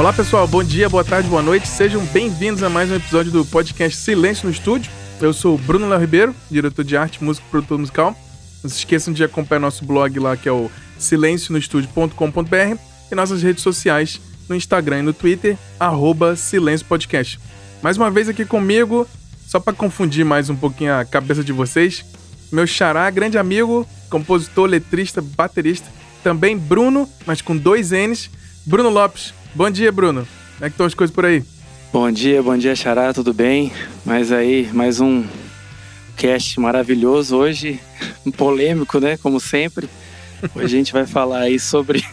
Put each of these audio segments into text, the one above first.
Olá pessoal, bom dia, boa tarde, boa noite. Sejam bem-vindos a mais um episódio do podcast Silêncio no Estúdio. Eu sou o Bruno Léo Ribeiro, diretor de arte, músico e produtor musical. Não se esqueçam de acompanhar nosso blog lá, que é o silencionostudio.com.br e nossas redes sociais no Instagram e no Twitter, arroba Silêncio Podcast. Mais uma vez aqui comigo, só para confundir mais um pouquinho a cabeça de vocês, meu xará, grande amigo, compositor, letrista, baterista, também Bruno, mas com dois N's, Bruno Lopes. Bom dia, Bruno. Como é que estão as coisas por aí? Bom dia, bom dia, Xará, tudo bem? Mas aí, mais um cast maravilhoso hoje, um polêmico, né? Como sempre. Hoje a gente vai falar aí sobre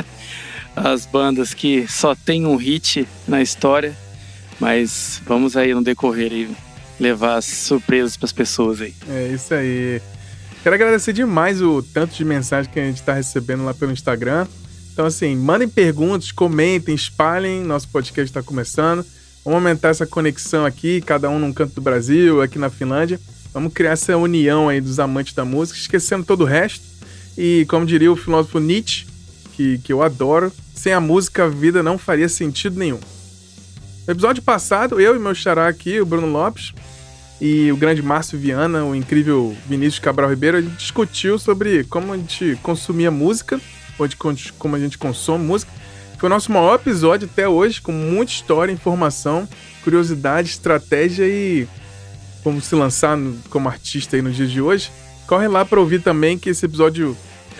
as bandas que só tem um hit na história, mas vamos aí no decorrer aí levar as surpresas para as pessoas aí. É isso aí. Quero agradecer demais o tanto de mensagem que a gente está recebendo lá pelo Instagram. Então, assim, mandem perguntas, comentem, espalhem. Nosso podcast está começando. Vamos aumentar essa conexão aqui, cada um num canto do Brasil, aqui na Finlândia. Vamos criar essa união aí dos amantes da música, esquecendo todo o resto. E, como diria o filósofo Nietzsche, que, que eu adoro, sem a música a vida não faria sentido nenhum. No episódio passado, eu e meu xará aqui, o Bruno Lopes, e o grande Márcio Viana, o incrível Vinícius Cabral Ribeiro, a gente discutiu sobre como a gente consumia música de como a gente consome música. Foi o nosso maior episódio até hoje, com muita história, informação, curiosidade, estratégia e como se lançar no, como artista aí nos dias de hoje. Corre lá para ouvir também que esse episódio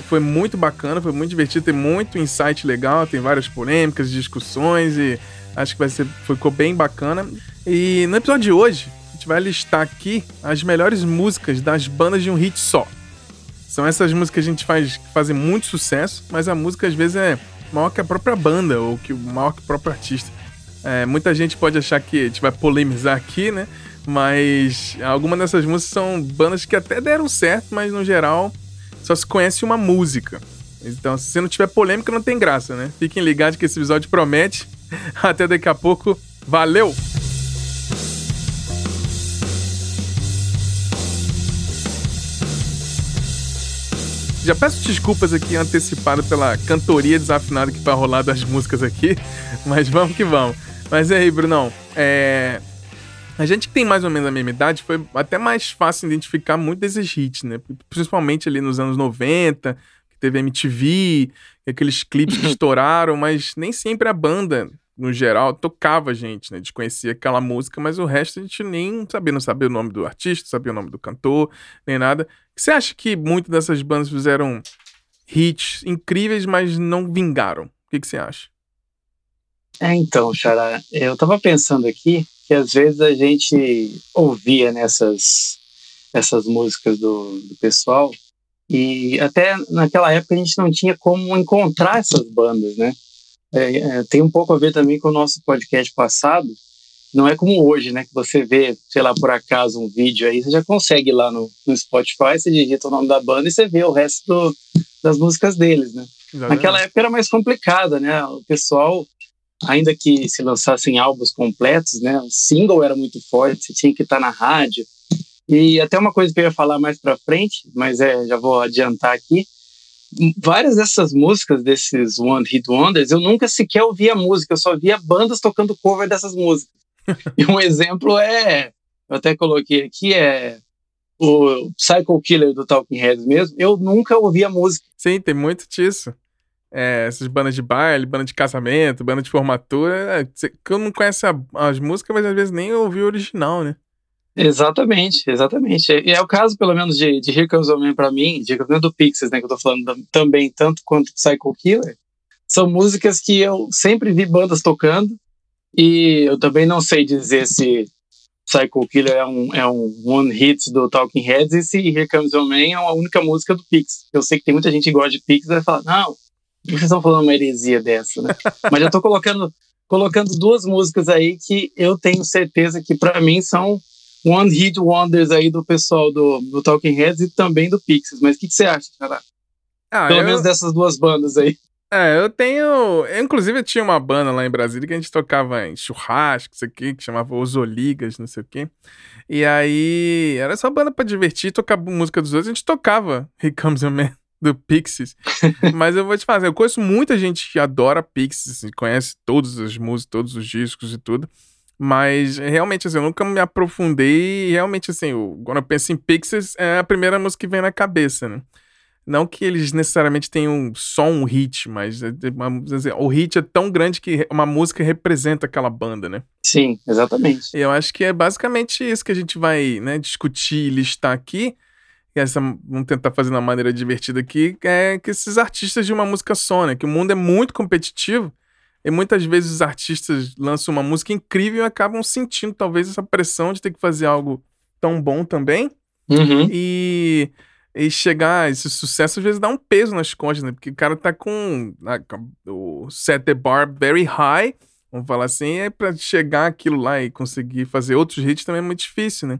foi muito bacana, foi muito divertido, tem muito insight legal, tem várias polêmicas, discussões e acho que vai ser ficou bem bacana. E no episódio de hoje, a gente vai listar aqui as melhores músicas das bandas de um hit só. São essas músicas que a gente faz que fazem muito sucesso, mas a música às vezes é maior que a própria banda ou que maior que o próprio artista. É, muita gente pode achar que a gente vai polemizar aqui, né? Mas algumas dessas músicas são bandas que até deram certo, mas no geral só se conhece uma música. Então, se não tiver polêmica, não tem graça, né? Fiquem ligados que esse episódio promete. Até daqui a pouco. Valeu! Já peço desculpas aqui antecipado pela cantoria desafinada que vai rolar das músicas aqui, mas vamos que vamos. Mas aí, Brunão, é... a gente que tem mais ou menos a mesma idade foi até mais fácil identificar muito desses hits, né? Principalmente ali nos anos 90, que teve MTV, aqueles clipes que estouraram, mas nem sempre a banda no geral, tocava a gente, né? A gente conhecia aquela música, mas o resto a gente nem sabia, não sabia o nome do artista, sabia o nome do cantor, nem nada. Você acha que muitas dessas bandas fizeram hits incríveis, mas não vingaram? O que, você acha? É, então, Xará, eu tava pensando aqui que às vezes a gente ouvia nessas essas músicas do, do pessoal e até naquela época a gente não tinha como encontrar essas bandas, né? É, é, tem um pouco a ver também com o nosso podcast passado. Não é como hoje, né? Que você vê, sei lá, por acaso um vídeo aí, você já consegue ir lá no, no Spotify, você digita o nome da banda e você vê o resto do, das músicas deles, né? Exatamente. Naquela época era mais complicada, né? O pessoal, ainda que se lançassem álbuns completos, né? O single era muito forte, você tinha que estar na rádio. E até uma coisa que eu ia falar mais para frente, mas é, já vou adiantar aqui, várias dessas músicas, desses One Hit Wonders, eu nunca sequer ouvia música, eu só via bandas tocando cover dessas músicas. E um exemplo é, eu até coloquei aqui, é o Psycho Killer do Talking Heads mesmo, eu nunca ouvia música. Sim, tem muito disso. É, essas bandas de baile, banda de casamento, banda de formatura, é, que eu não conhece a, as músicas, mas às vezes nem ouvi o original, né? Exatamente, exatamente. E é o caso, pelo menos, de, de Here Comes Man pra mim, de Here do Pixies, né, que eu tô falando também, tanto quanto Psycho Killer, são músicas que eu sempre vi bandas tocando, e eu também não sei dizer se Psycho Killer é um, é um one hit do Talking Heads e se Here Comes Your Man é a única música do Pixies. Eu sei que tem muita gente que gosta de Pixies e vai falar, não, vocês estão falando uma heresia dessa, né? Mas já tô colocando, colocando duas músicas aí que eu tenho certeza que para mim são One Hit Wonders aí do pessoal do, do Talking Heads e também do Pixies. Mas o que, que, você acha, cara? Ah, Pelo eu... menos dessas duas bandas aí. É, eu tenho. Eu, inclusive, eu tinha uma banda lá em Brasília que a gente tocava em churrasco, isso aqui, que chamava Osoligas, não sei o quê. E aí, era só banda pra divertir, tocar música dos outros, a gente tocava Here Comes a Man. do Pixies. Mas eu vou te falar, eu conheço muita gente que adora Pixies, assim, conhece todas as músicas, todos os discos e tudo. Mas realmente, assim, eu nunca me aprofundei. E realmente, assim, eu, quando eu penso em Pixies, é a primeira música que vem na cabeça, né? Não que eles necessariamente tenham só um hit, mas é, o hit é tão grande que uma música representa aquela banda, né? Sim, exatamente. Eu acho que é basicamente isso que a gente vai né, discutir e listar aqui. E essa, vamos tentar fazer de uma maneira divertida aqui, é que esses artistas de uma música só, né? Que o mundo é muito competitivo e muitas vezes os artistas lançam uma música incrível e acabam sentindo talvez essa pressão de ter que fazer algo tão bom também. Uhum. E, e chegar esse sucesso às vezes dá um peso nas costas, né? Porque o cara tá com a, o set the bar very high, vamos falar assim, é para chegar aquilo lá e conseguir fazer outros hits também é muito difícil, né?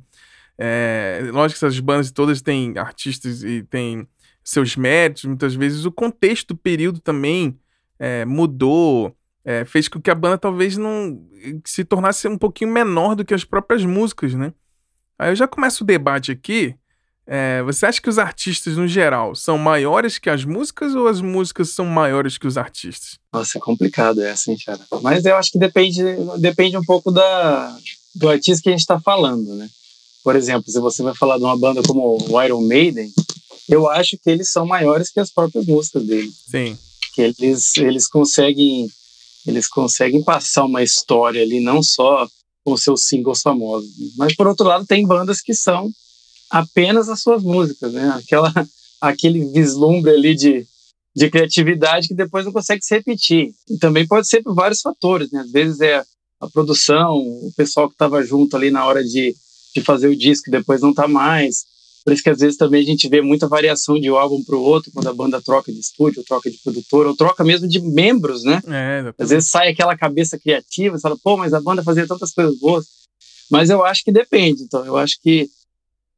É, lógico que essas bandas todas têm artistas e têm seus méritos, muitas vezes o contexto do período também é, mudou é, fez com que a banda talvez não se tornasse um pouquinho menor do que as próprias músicas, né? Aí eu já começo o debate aqui. É, você acha que os artistas, no geral, são maiores que as músicas ou as músicas são maiores que os artistas? Nossa, é complicado essa, hein, cara? Mas eu acho que depende, depende um pouco da, do artista que a gente está falando, né? Por exemplo, se você vai falar de uma banda como o Iron Maiden, eu acho que eles são maiores que as próprias músicas dele. Sim. Que eles, eles conseguem eles conseguem passar uma história ali, não só com seus singles famosos. Mas, por outro lado, tem bandas que são apenas as suas músicas, né? Aquela, aquele vislumbre ali de, de criatividade que depois não consegue se repetir. E também pode ser por vários fatores, né? Às vezes é a produção, o pessoal que estava junto ali na hora de, de fazer o disco depois não está mais. Por isso que às vezes também a gente vê muita variação de um álbum para o outro, quando a banda troca de estúdio, troca de produtor, ou troca mesmo de membros, né? É, às vezes sai aquela cabeça criativa, você fala, pô, mas a banda fazia tantas coisas boas. Mas eu acho que depende, então. Eu acho que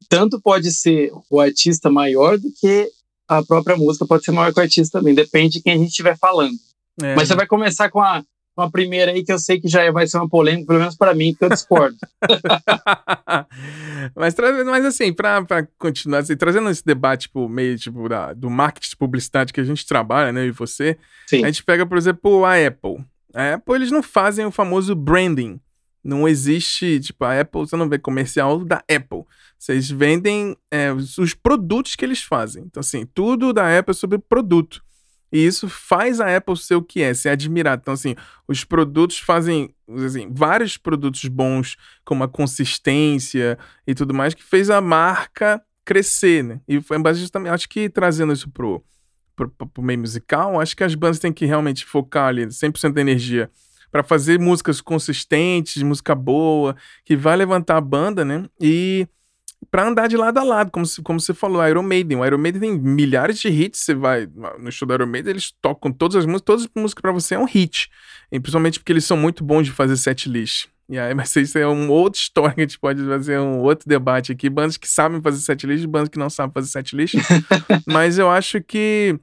tanto pode ser o artista maior do que a própria música pode ser maior que o artista também. Depende de quem a gente estiver falando. É. Mas você vai começar com a, uma primeira aí que eu sei que já vai ser uma polêmica, pelo menos para mim, porque eu discordo. mas, mas assim, para continuar, assim, trazendo esse debate tipo, meio tipo, da, do marketing de publicidade que a gente trabalha, né, e você, Sim. a gente pega, por exemplo, a Apple. A Apple, eles não fazem o famoso branding. Não existe, tipo, a Apple, você não vê comercial da Apple. Vocês vendem é, os produtos que eles fazem. Então, assim, tudo da Apple é sobre produto. E isso faz a Apple ser o que é, ser admirado. Então, assim, os produtos fazem assim, vários produtos bons, com uma consistência e tudo mais, que fez a marca crescer, né? E foi justamente, acho que trazendo isso pro, pro, pro meio musical, acho que as bandas têm que realmente focar ali 100% da energia para fazer músicas consistentes, música boa, que vai levantar a banda, né? E para andar de lado a lado, como, se, como você falou, Iron Maiden. O Iron Maiden tem milhares de hits. Você vai no show do Iron Maiden, eles tocam todas as músicas, todas as músicas para você é um hit. E principalmente porque eles são muito bons de fazer set list. E aí, mas isso é uma outra história que a gente pode fazer um outro debate aqui. Bandas que sabem fazer set list, bandas que não sabem fazer set list. mas eu acho que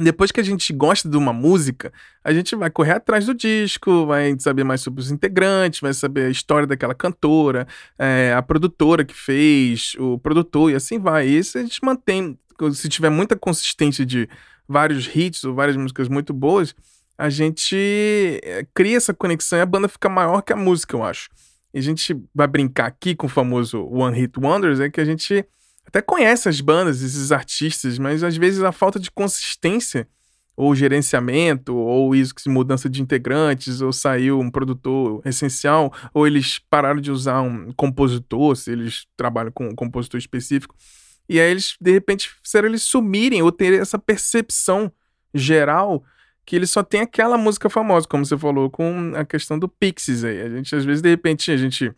depois que a gente gosta de uma música, a gente vai correr atrás do disco, vai saber mais sobre os integrantes, vai saber a história daquela cantora, é, a produtora que fez, o produtor, e assim vai. E isso a gente mantém. Se tiver muita consistência de vários hits ou várias músicas muito boas, a gente é, cria essa conexão e a banda fica maior que a música, eu acho. E a gente vai brincar aqui com o famoso One Hit Wonders, é que a gente até conhece as bandas, esses artistas, mas às vezes a falta de consistência, ou gerenciamento, ou isso, mudança de integrantes, ou saiu um produtor essencial, ou eles pararam de usar um compositor, se eles trabalham com um compositor específico. E aí eles, de repente, fizeram eles sumirem ou ter essa percepção geral que ele só tem aquela música famosa, como você falou, com a questão do Pixies aí. A gente, às vezes, de repente, a gente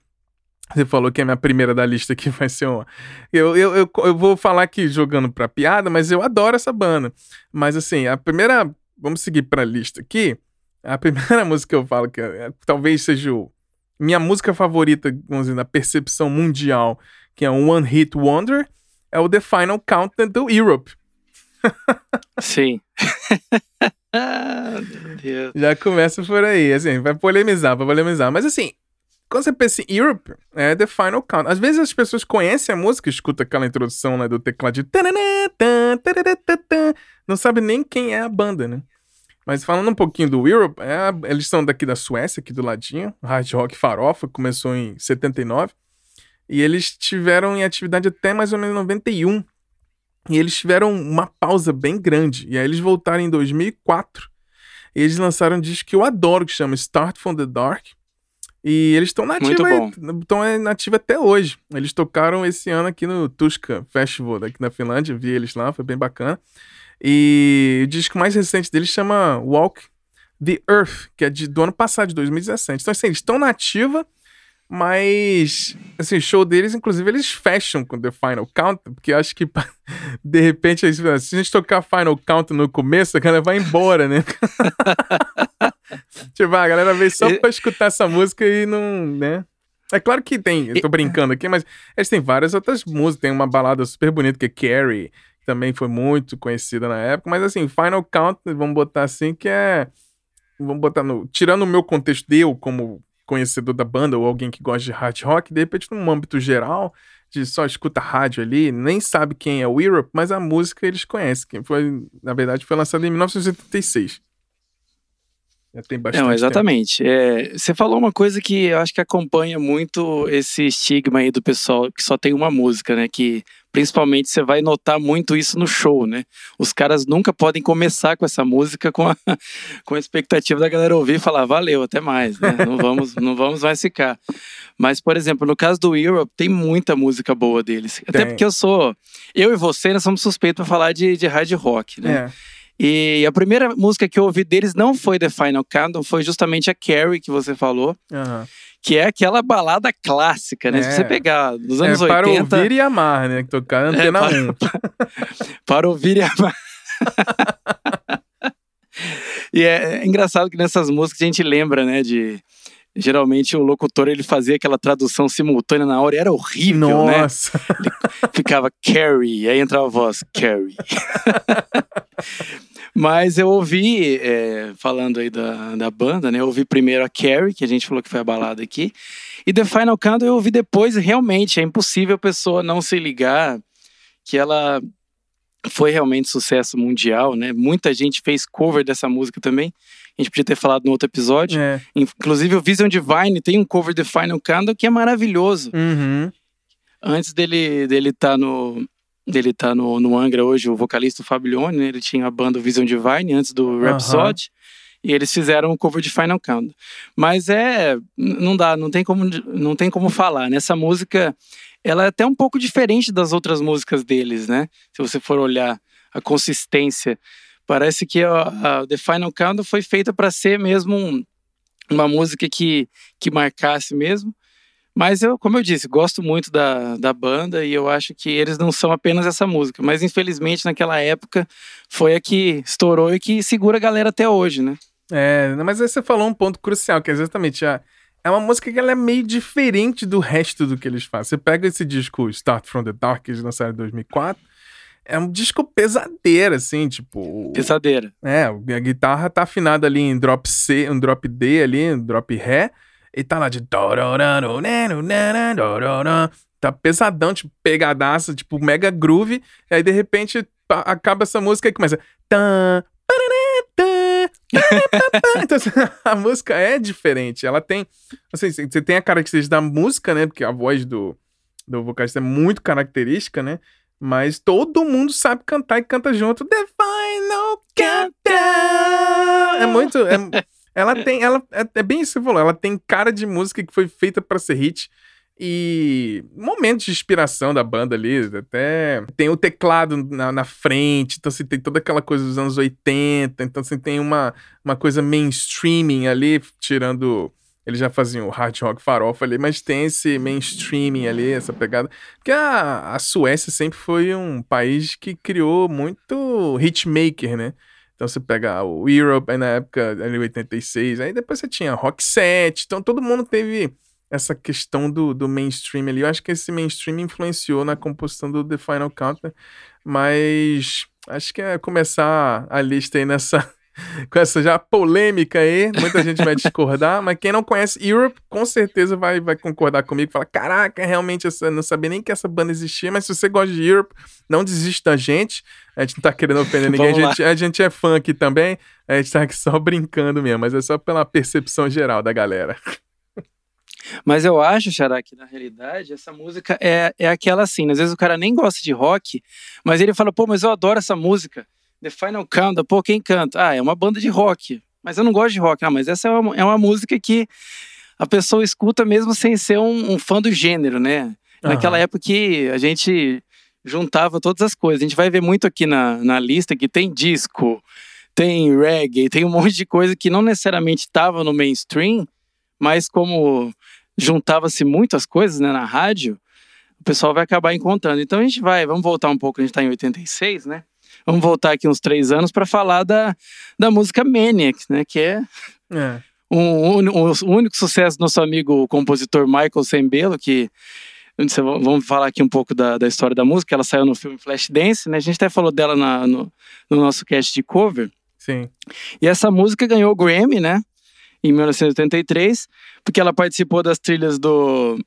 você falou que a minha primeira da lista aqui vai ser uma. Eu, eu, eu, eu vou falar aqui jogando pra piada, mas eu adoro essa banda. Mas assim, a primeira. Vamos seguir pra lista aqui. A primeira música que eu falo que é, talvez seja o, minha música favorita, vamos dizer, na percepção mundial, que é um One Hit Wonder, é o The Final Countdown do Europe. Sim. Já começa por aí, assim, vai polemizar, vai polemizar. Mas assim, quando você pensa em Europe, é The Final Count. Às vezes as pessoas conhecem a música, escuta aquela introdução né, do teclado de... Não sabe nem quem é a banda, né? Mas falando um pouquinho do Europe, é, eles são daqui da Suécia, aqui do ladinho. Hard Rock Farofa, começou em 79. E eles tiveram em atividade até mais ou menos 91. E eles tiveram uma pausa bem grande. E aí eles voltaram em 2004. E eles lançaram um disco que eu adoro, que chama Start From The Dark. E eles estão nativos estão nativos até hoje. Eles tocaram esse ano aqui no Tuska Festival, daqui na Finlândia. Vi eles lá, foi bem bacana. E o disco mais recente deles chama Walk the Earth, que é de, do ano passado, de 2017. Então, assim, eles estão nativa, mas, assim, o show deles, inclusive, eles fecham com The Final Count, porque acho que, de repente, se a gente tocar Final Count no começo, a galera vai embora, né? tipo, a galera veio só pra escutar essa música e não, né? É claro que tem, eu tô brincando aqui, mas eles têm várias outras músicas. Tem uma balada super bonita que é Carrie, que também foi muito conhecida na época. Mas assim, Final Count, vamos botar assim, que é. Vamos botar no. Tirando o meu contexto, eu como conhecedor da banda ou alguém que gosta de hard rock, de repente, num âmbito geral, de só escuta rádio ali, nem sabe quem é o Europe, mas a música eles conhecem. Foi, na verdade, foi lançada em 1986. Já tem bastante. Não, exatamente. É, você falou uma coisa que eu acho que acompanha muito esse estigma aí do pessoal que só tem uma música, né? Que principalmente você vai notar muito isso no show, né? Os caras nunca podem começar com essa música com a, com a expectativa da galera ouvir e falar, valeu, até mais, né? Não vamos, não vamos mais ficar. Mas, por exemplo, no caso do Europe, tem muita música boa deles. Até porque eu sou. Eu e você, nós somos suspeitos para falar de, de hard rock, né? É. E a primeira música que eu ouvi deles não foi The Final Countdown, foi justamente a Carrie que você falou. Uhum. Que é aquela balada clássica, né? É. Se você pegar nos anos é, para 80... Para ouvir e amar, né? Que tocar antena é, para, 1. para ouvir e amar. e é, é, engraçado que nessas músicas a gente lembra, né? De... Geralmente o locutor ele fazia aquela tradução simultânea na hora e era horrível, né? Nossa. né? Ele ficava Carrie, aí entrava a voz Carrie. Mas eu ouvi, é, falando aí da, da banda, né? Eu ouvi primeiro a Carrie, que a gente falou que foi a balada aqui. E The Final Countdown eu ouvi depois, realmente, é impossível a pessoa não se ligar que ela foi realmente sucesso mundial, né? Muita gente fez cover dessa música também. A gente podia ter falado no outro episódio. É. Inclusive, o Vision Divine tem um cover de Final Countdown que é maravilhoso. Uhum. Antes dele dele estar tá no, dele tá no, no Angra hoje, o vocalista Fablione, né? ele tinha a banda Vision Divine antes do Rhapsody. Uhum. E eles fizeram um cover de Final Countdown. Mas é. Não dá, não tem como, não tem como falar. Nessa música, ela é até um pouco diferente das outras músicas deles, né? Se você for olhar a consistência. Parece que a, a The Final Countdown foi feita para ser mesmo um, uma música que, que marcasse mesmo. Mas eu, como eu disse, gosto muito da, da banda e eu acho que eles não são apenas essa música. Mas infelizmente naquela época foi a que estourou e que segura a galera até hoje, né? É, mas aí você falou um ponto crucial, que é exatamente a. É uma música que ela é meio diferente do resto do que eles fazem. Você pega esse disco Start From The Dark, que eles lançaram em 2004, é um disco pesadeira, assim, tipo... Pesadeira. É, a guitarra tá afinada ali em drop C, um drop D ali, um drop Ré, e tá lá de. Tá pesadão, tipo, pegadaça, tipo, mega groove. E aí, de repente, acaba essa música e começa. então, a música é diferente. Ela tem. Assim, você tem a característica da música, né? Porque a voz do, do vocalista é muito característica, né? Mas todo mundo sabe cantar e canta junto. The Final Countdown! É muito. É, ela tem, ela é, é, bem isso que você falou, ela tem cara de música que foi feita para ser hit e momentos de inspiração da banda ali, até tem o teclado na, na frente, então assim, tem toda aquela coisa dos anos 80, então assim, tem uma, uma coisa mainstreaming ali, tirando eles já faziam o hard rock farofa ali, mas tem esse mainstreaming ali, essa pegada. Porque a, a Suécia sempre foi um país que criou muito hitmaker, né? Então você pega o Europe, aí na época, ali 86, aí depois você tinha Rock Set, então todo mundo teve essa questão do, do mainstream ali. Eu acho que esse mainstream influenciou na composição do The Final Countdown, mas acho que é começar a lista aí nessa, com essa já polêmica aí, muita gente vai discordar, mas quem não conhece Europe, com certeza vai, vai concordar comigo, fala, caraca, realmente essa, não sabia nem que essa banda existia, mas se você gosta de Europe, não desiste da gente, a gente não tá querendo ofender ninguém, a gente, a gente, é fã aqui também, a gente tá aqui só brincando mesmo, mas é só pela percepção geral da galera. Mas eu acho, Xará, que na realidade essa música é, é aquela assim, às vezes o cara nem gosta de rock, mas ele fala, pô, mas eu adoro essa música. The Final Countdown, pô, quem canta? Ah, é uma banda de rock. Mas eu não gosto de rock. Ah, mas essa é uma, é uma música que a pessoa escuta mesmo sem ser um, um fã do gênero, né? Naquela época que a gente juntava todas as coisas. A gente vai ver muito aqui na, na lista que tem disco, tem reggae, tem um monte de coisa que não necessariamente estava no mainstream, mas como juntava-se muitas coisas né, na rádio, o pessoal vai acabar encontrando. Então a gente vai, vamos voltar um pouco, a gente está em 86, né? Vamos voltar aqui uns três anos para falar da, da música Maniac, né? Que é, é. Um, um, um, único sucesso do nosso amigo compositor Michael Sembello, que vamos falar aqui um pouco da, da história da música. Ela saiu no filme Flashdance, né? A gente até falou dela na, no, no nosso cast de cover. Sim. E essa música ganhou o Grammy, né? Em 1983, porque ela participou das trilhas do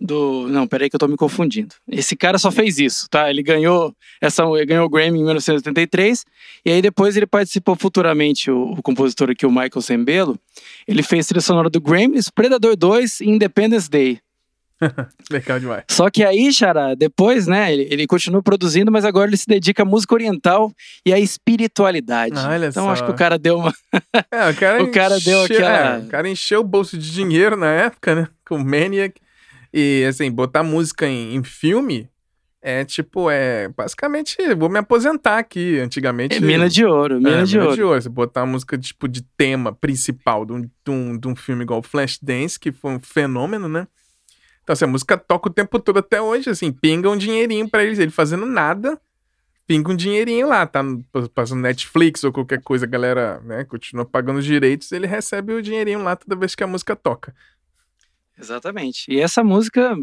do. Não, peraí que eu tô me confundindo. Esse cara só fez isso, tá? Ele ganhou essa, ele ganhou o Grammy em 1983 e aí depois ele participou futuramente o, o compositor aqui, o Michael Sembello. Ele fez trilha sonora do Grammys, Predador 2 e Independence Day. Legal demais. Só que aí, Xará, depois, né, ele, ele continua produzindo, mas agora ele se dedica à música oriental e à espiritualidade. Ah, olha então só. acho que o cara deu uma. é, o cara, o cara encheu, deu aquela. É, o cara encheu o bolso de dinheiro na época, né? Com Maniac. E, assim, botar música em, em filme é tipo, é basicamente, vou me aposentar aqui. Antigamente. É mina de ouro, mina, é, de, mina ouro. de ouro. Você botar uma música tipo de tema principal de um, de um, de um filme igual Flashdance, que foi um fenômeno, né? Então, assim, a música toca o tempo todo até hoje, assim, pinga um dinheirinho para eles. Ele fazendo nada, pinga um dinheirinho lá, tá passando Netflix ou qualquer coisa, a galera, né, continua pagando os direitos, ele recebe o dinheirinho lá toda vez que a música toca. Exatamente. E essa música,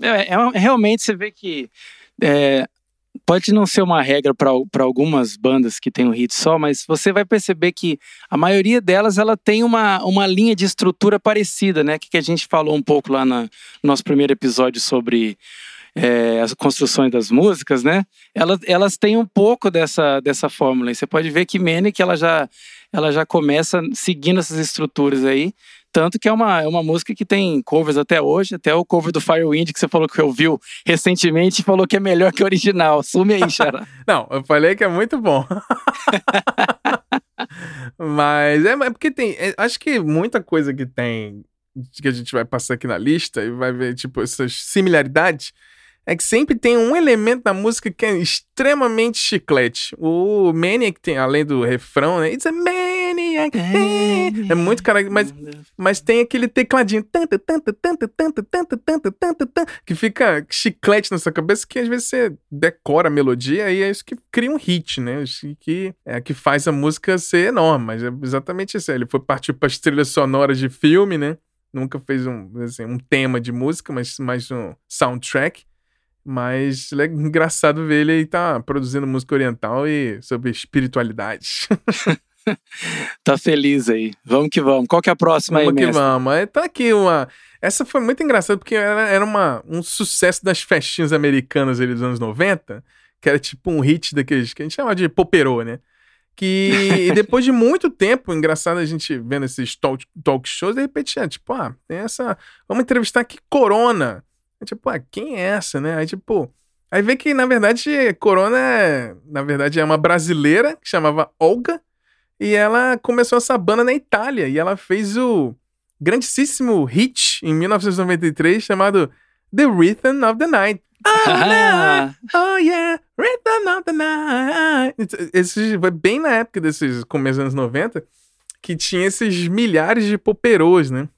é, é realmente você vê que é, pode não ser uma regra para algumas bandas que tem um hit só, mas você vai perceber que a maioria delas ela tem uma, uma linha de estrutura parecida, né? Que, que a gente falou um pouco lá na, no nosso primeiro episódio sobre é, as construções das músicas, né? Elas, elas têm um pouco dessa, dessa fórmula. E você pode ver que Manic ela já, ela já começa seguindo essas estruturas aí. Tanto que é uma, é uma música que tem covers até hoje, até o cover do Firewind que você falou que ouviu recentemente falou que é melhor que o original. Sume aí, Xará. Não, eu falei que é muito bom. Mas é, é porque tem. É, acho que muita coisa que tem. Que a gente vai passar aqui na lista e vai ver, tipo, essas similaridades é que sempre tem um elemento da música que é extremamente chiclete. O Maniac tem, além do refrão, né? It's a Maniac. É, é muito cara, mas, mas tem aquele tecladinho tanta, tanta, tanta, tanta, tanta, tanta, tanta, que fica chiclete na sua cabeça que às vezes você decora a melodia e é isso que cria um hit, né? Que é que faz a música ser enorme, mas é exatamente isso. Ele foi partir para as trilhas sonoras de filme, né? Nunca fez um, assim, um tema de música, mas mais um soundtrack. Mas é engraçado ver ele aí tá produzindo música oriental e sobre espiritualidade. tá feliz aí. Vamos que vamos. Qual que é a próxima vamos aí, Vamos que vamos. Tá aqui uma... Essa foi muito engraçada porque era, era uma, um sucesso das festinhas americanas ali dos anos 90, que era tipo um hit daqueles que a gente chama de poperô, né? Que depois de muito tempo, engraçado a gente vendo esses talk, talk shows, de repente, é, tipo, ah, tem essa. Vamos entrevistar aqui Corona. É tipo, ah, quem é essa, né? Aí, tipo, aí vê que, na verdade, Corona, é, na verdade, é uma brasileira que chamava Olga, e ela começou essa banda na Itália, e ela fez o grandíssimo hit em 1993 chamado The Rhythm of the Night. Oh, oh yeah, Rhythm of the Night. Esse foi bem na época desses começos dos anos 90 que tinha esses milhares de poperôs, né?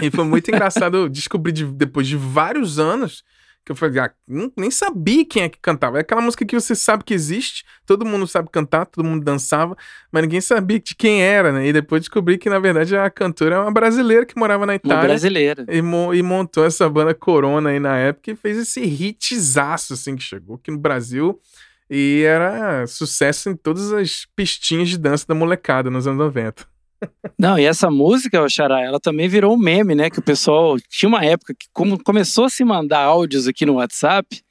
E foi muito engraçado descobrir de, depois de vários anos que eu falei, ah, nem sabia quem é que cantava. É aquela música que você sabe que existe, todo mundo sabe cantar, todo mundo dançava, mas ninguém sabia de quem era, né? E depois descobri que, na verdade, a cantora é uma brasileira que morava na Itália. Uma brasileira. E, e montou essa banda Corona aí na época e fez esse hitzaço, assim, que chegou aqui no Brasil E era sucesso em todas as pistinhas de dança da molecada nos anos 90. Não, e essa música, o Xará, ela também virou um meme, né? Que o pessoal tinha uma época que como começou a se mandar áudios aqui no WhatsApp.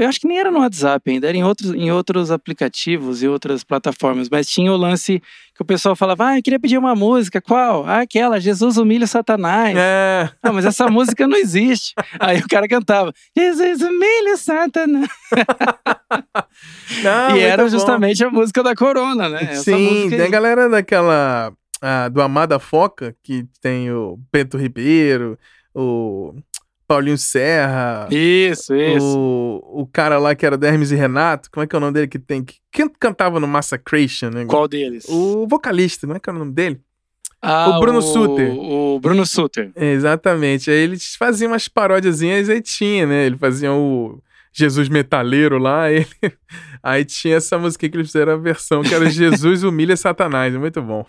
Eu acho que nem era no WhatsApp ainda, era em outros, em outros aplicativos e outras plataformas, mas tinha o lance que o pessoal falava: Ah, eu queria pedir uma música, qual? Ah, aquela, Jesus humilha Satanás. É. Ah, mas essa música não existe. Aí o cara cantava: Jesus humilha Satanás. Não, e era justamente a música da Corona, né? Essa Sim, tem a galera daquela ah, do Amada Foca, que tem o Bento Ribeiro, o Paulinho Serra. Isso, isso. O, o cara lá que era do Hermes e Renato, como é que é o nome dele que tem? Quem cantava no Massacration, né? Qual deles? O vocalista, como é que é o nome dele? Ah, o Bruno o, Suter. O Bruno Suter. Exatamente. Aí eles faziam umas paródiazinhas aí tinha, né? Ele fazia o Jesus Metaleiro lá. Aí, aí tinha essa música que eles fizeram a versão, que era Jesus Humilha Satanás. Muito bom.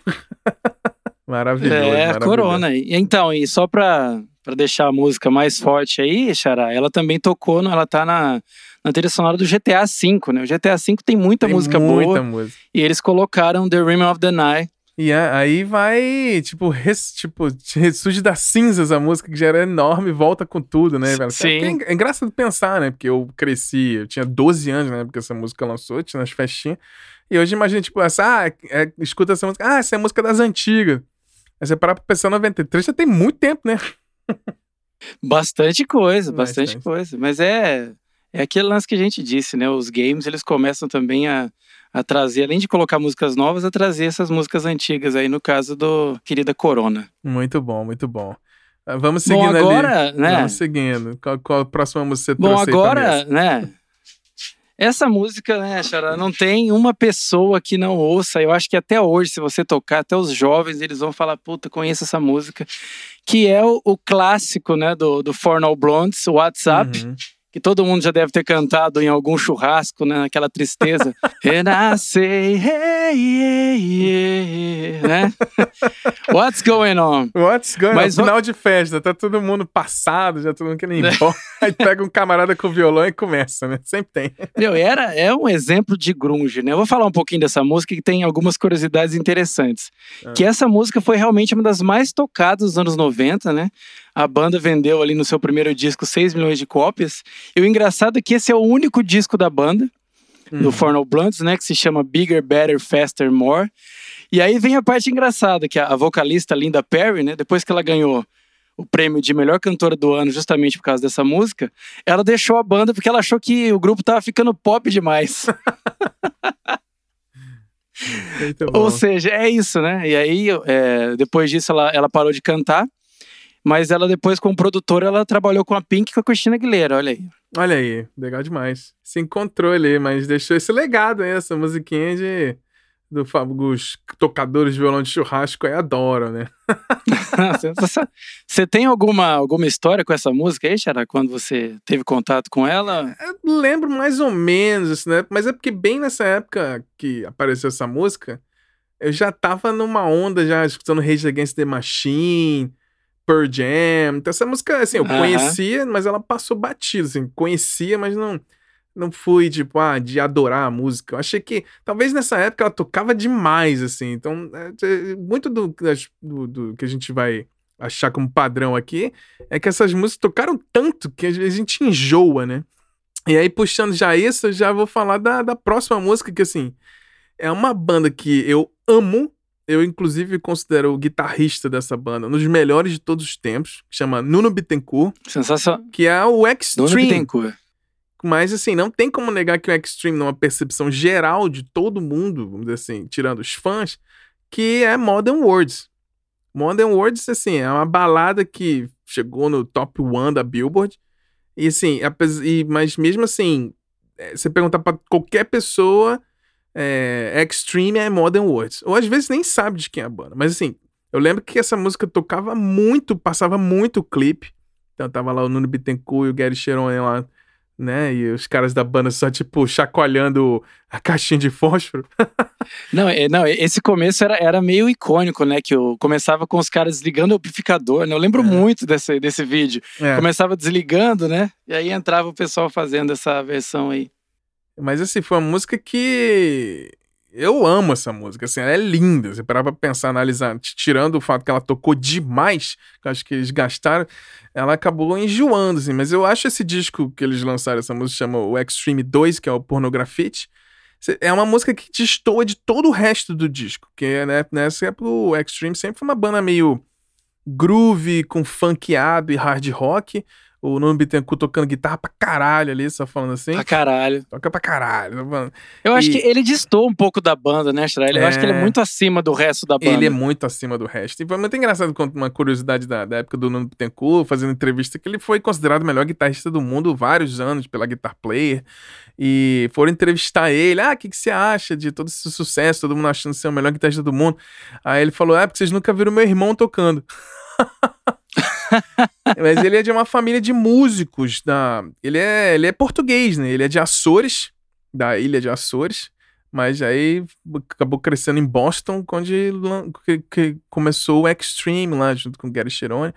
maravilhoso. É, maravilhoso. Corona. Então, e só pra, pra deixar a música mais forte aí, Xará, ela também tocou, ela tá na, na trilha sonora do GTA V, né? O GTA V tem muita tem música muita boa. Música. E eles colocaram The Rim of the Night e aí vai, tipo, res, tipo, ressurge das cinzas a música que já era enorme, volta com tudo, né, velho? Sim. É, é, engraçado pensar, né? Porque eu cresci, eu tinha 12 anos né, época que essa música lançou, tinha nas festinhas. E hoje imagina, tipo, essa, ah, é, escuta essa música, ah, essa é a música das antigas. Aí você parar pra pensar 93, já tem muito tempo, né? Bastante coisa, bastante, bastante coisa. Mas é, é aquele lance que a gente disse, né? Os games, eles começam também a a trazer, além de colocar músicas novas, a trazer essas músicas antigas aí, no caso do Querida Corona. Muito bom, muito bom. Ah, vamos seguindo bom, agora, ali. Né? Vamos seguindo. Qual, qual a próxima música você Bom, agora, né? Essa música, né, Xará, não tem uma pessoa que não ouça. Eu acho que até hoje, se você tocar, até os jovens, eles vão falar, puta, conheço essa música. Que é o, o clássico, né, do, do Fornal Blondes, WhatsApp. Uhum que todo mundo já deve ter cantado em algum churrasco, né? Aquela tristeza. And I say, hey, yeah, yeah, né? What's going on? What's going Mas, on? Final de festa, tá todo mundo passado, já todo mundo querendo ir embora. Aí pega um camarada com violão e começa, né? Sempre tem. Meu, era, é um exemplo de grunge, né? Eu vou falar um pouquinho dessa música que tem algumas curiosidades interessantes. Ah. Que essa música foi realmente uma das mais tocadas dos anos 90, né? A banda vendeu ali no seu primeiro disco 6 milhões de cópias. E o engraçado é que esse é o único disco da banda, uhum. do Fornal Blunts, né? Que se chama Bigger, Better, Faster, More. E aí vem a parte engraçada, que a, vocalista Linda Perry, né? Depois que ela ganhou o prêmio de melhor cantora do ano justamente por causa dessa música, ela deixou a banda porque ela achou que o grupo tava ficando pop demais. Ou seja, é isso, né? E aí, é, depois disso, ela, ela parou de cantar. Mas ela depois, como produtora, ela trabalhou com a Pink e com a Cristina Aguilera, olha aí. Olha aí, legal demais. Se encontrou ali, mas deixou esse legado aí, essa musiquinha de do, os tocadores de violão de churrasco aí adoram, né? você tem alguma, alguma história com essa música aí, Xará, quando você teve contato com ela? Eu lembro mais ou menos, né? Mas é porque bem nessa época que apareceu essa música, eu já tava numa onda já escutando Rage Against the Machine, Pearl Jam. Então essa música, assim, eu conhecia, mas ela passou batida, assim, conhecia, mas não não fui, tipo, ah, de adorar a música. Eu achei que, talvez nessa época ela tocava demais, assim. Então, é, é, muito do, do, do, que a gente vai achar como padrão aqui é que essas músicas tocaram tanto que a gente enjoa, né? E aí, puxando já isso, eu já vou falar da, da próxima música, que, assim, é uma banda que eu amo, eu, inclusive, considero o guitarrista dessa banda um dos melhores de todos os tempos, que chama Nuno Bittencourt. Sensacional. Que é o Extreme. Nuno Bittencourt. Mas, assim, não tem como negar que o Extreme, numa percepção geral de todo mundo, vamos dizer assim, tirando os fãs, que é Modern Words. Modern Words, assim, é uma balada que chegou no top one da Billboard. E, assim, mas mesmo assim, é, você perguntar para qualquer pessoa é, Extreme é Modern Words. Ou às vezes nem sabe de quem é a banda. Mas assim, eu lembro que essa música tocava muito, passava muito clipe. Então tava lá o Nuno Bittencourt e o Gary Cheron lá, né? E os caras da banda só, tipo, chacoalhando a caixinha de fósforo. não, é, não, esse começo era, era meio icônico, né? Que eu começava com os caras desligando o amplificador, né? Eu lembro é. muito desse, desse vídeo. É. Começava desligando, né? E aí entrava o pessoal fazendo essa versão aí. Mas assim, foi uma música que eu amo essa música, assim, ela é linda. Você parar pra pensar, analisar, tirando o fato que ela tocou demais, que eu acho que eles gastaram, ela acabou enjoando, assim. Mas eu acho esse disco que eles lançaram, essa música chama o Extreme 2, que é o Pornografite. É uma música que destoa de todo o resto do disco. Porque né, nessa época o Extreme sempre foi uma banda meio groove, com funkeado e hard rock o Nuno Bittencourt tocando guitarra pra caralho ali, só falando assim. Pra caralho. Toca pra caralho. Mano. Eu acho que ele distou um pouco da banda, né, Shra? Eu acho que ele é, é muito acima do resto da banda. Ele é muito acima do resto. E foi muito engraçado quando uma curiosidade da, da época do Nuno Bittencourt, fazendo entrevista, que ele foi considerado o melhor guitarrista do mundo vários anos pela Guitar Player. E foram entrevistar ele. Ah, o que, que você acha de todo esse sucesso? Todo mundo achando ser o melhor guitarrista do mundo. Aí ele falou: É, porque vocês nunca viram meu irmão tocando. Mas ele é de uma família de músicos. Da... Ele, é, ele é português, né? Ele é de Açores, da ilha de Açores. Mas aí acabou crescendo em Boston, onde que, que começou o Extreme lá, junto com o Gary Cherone.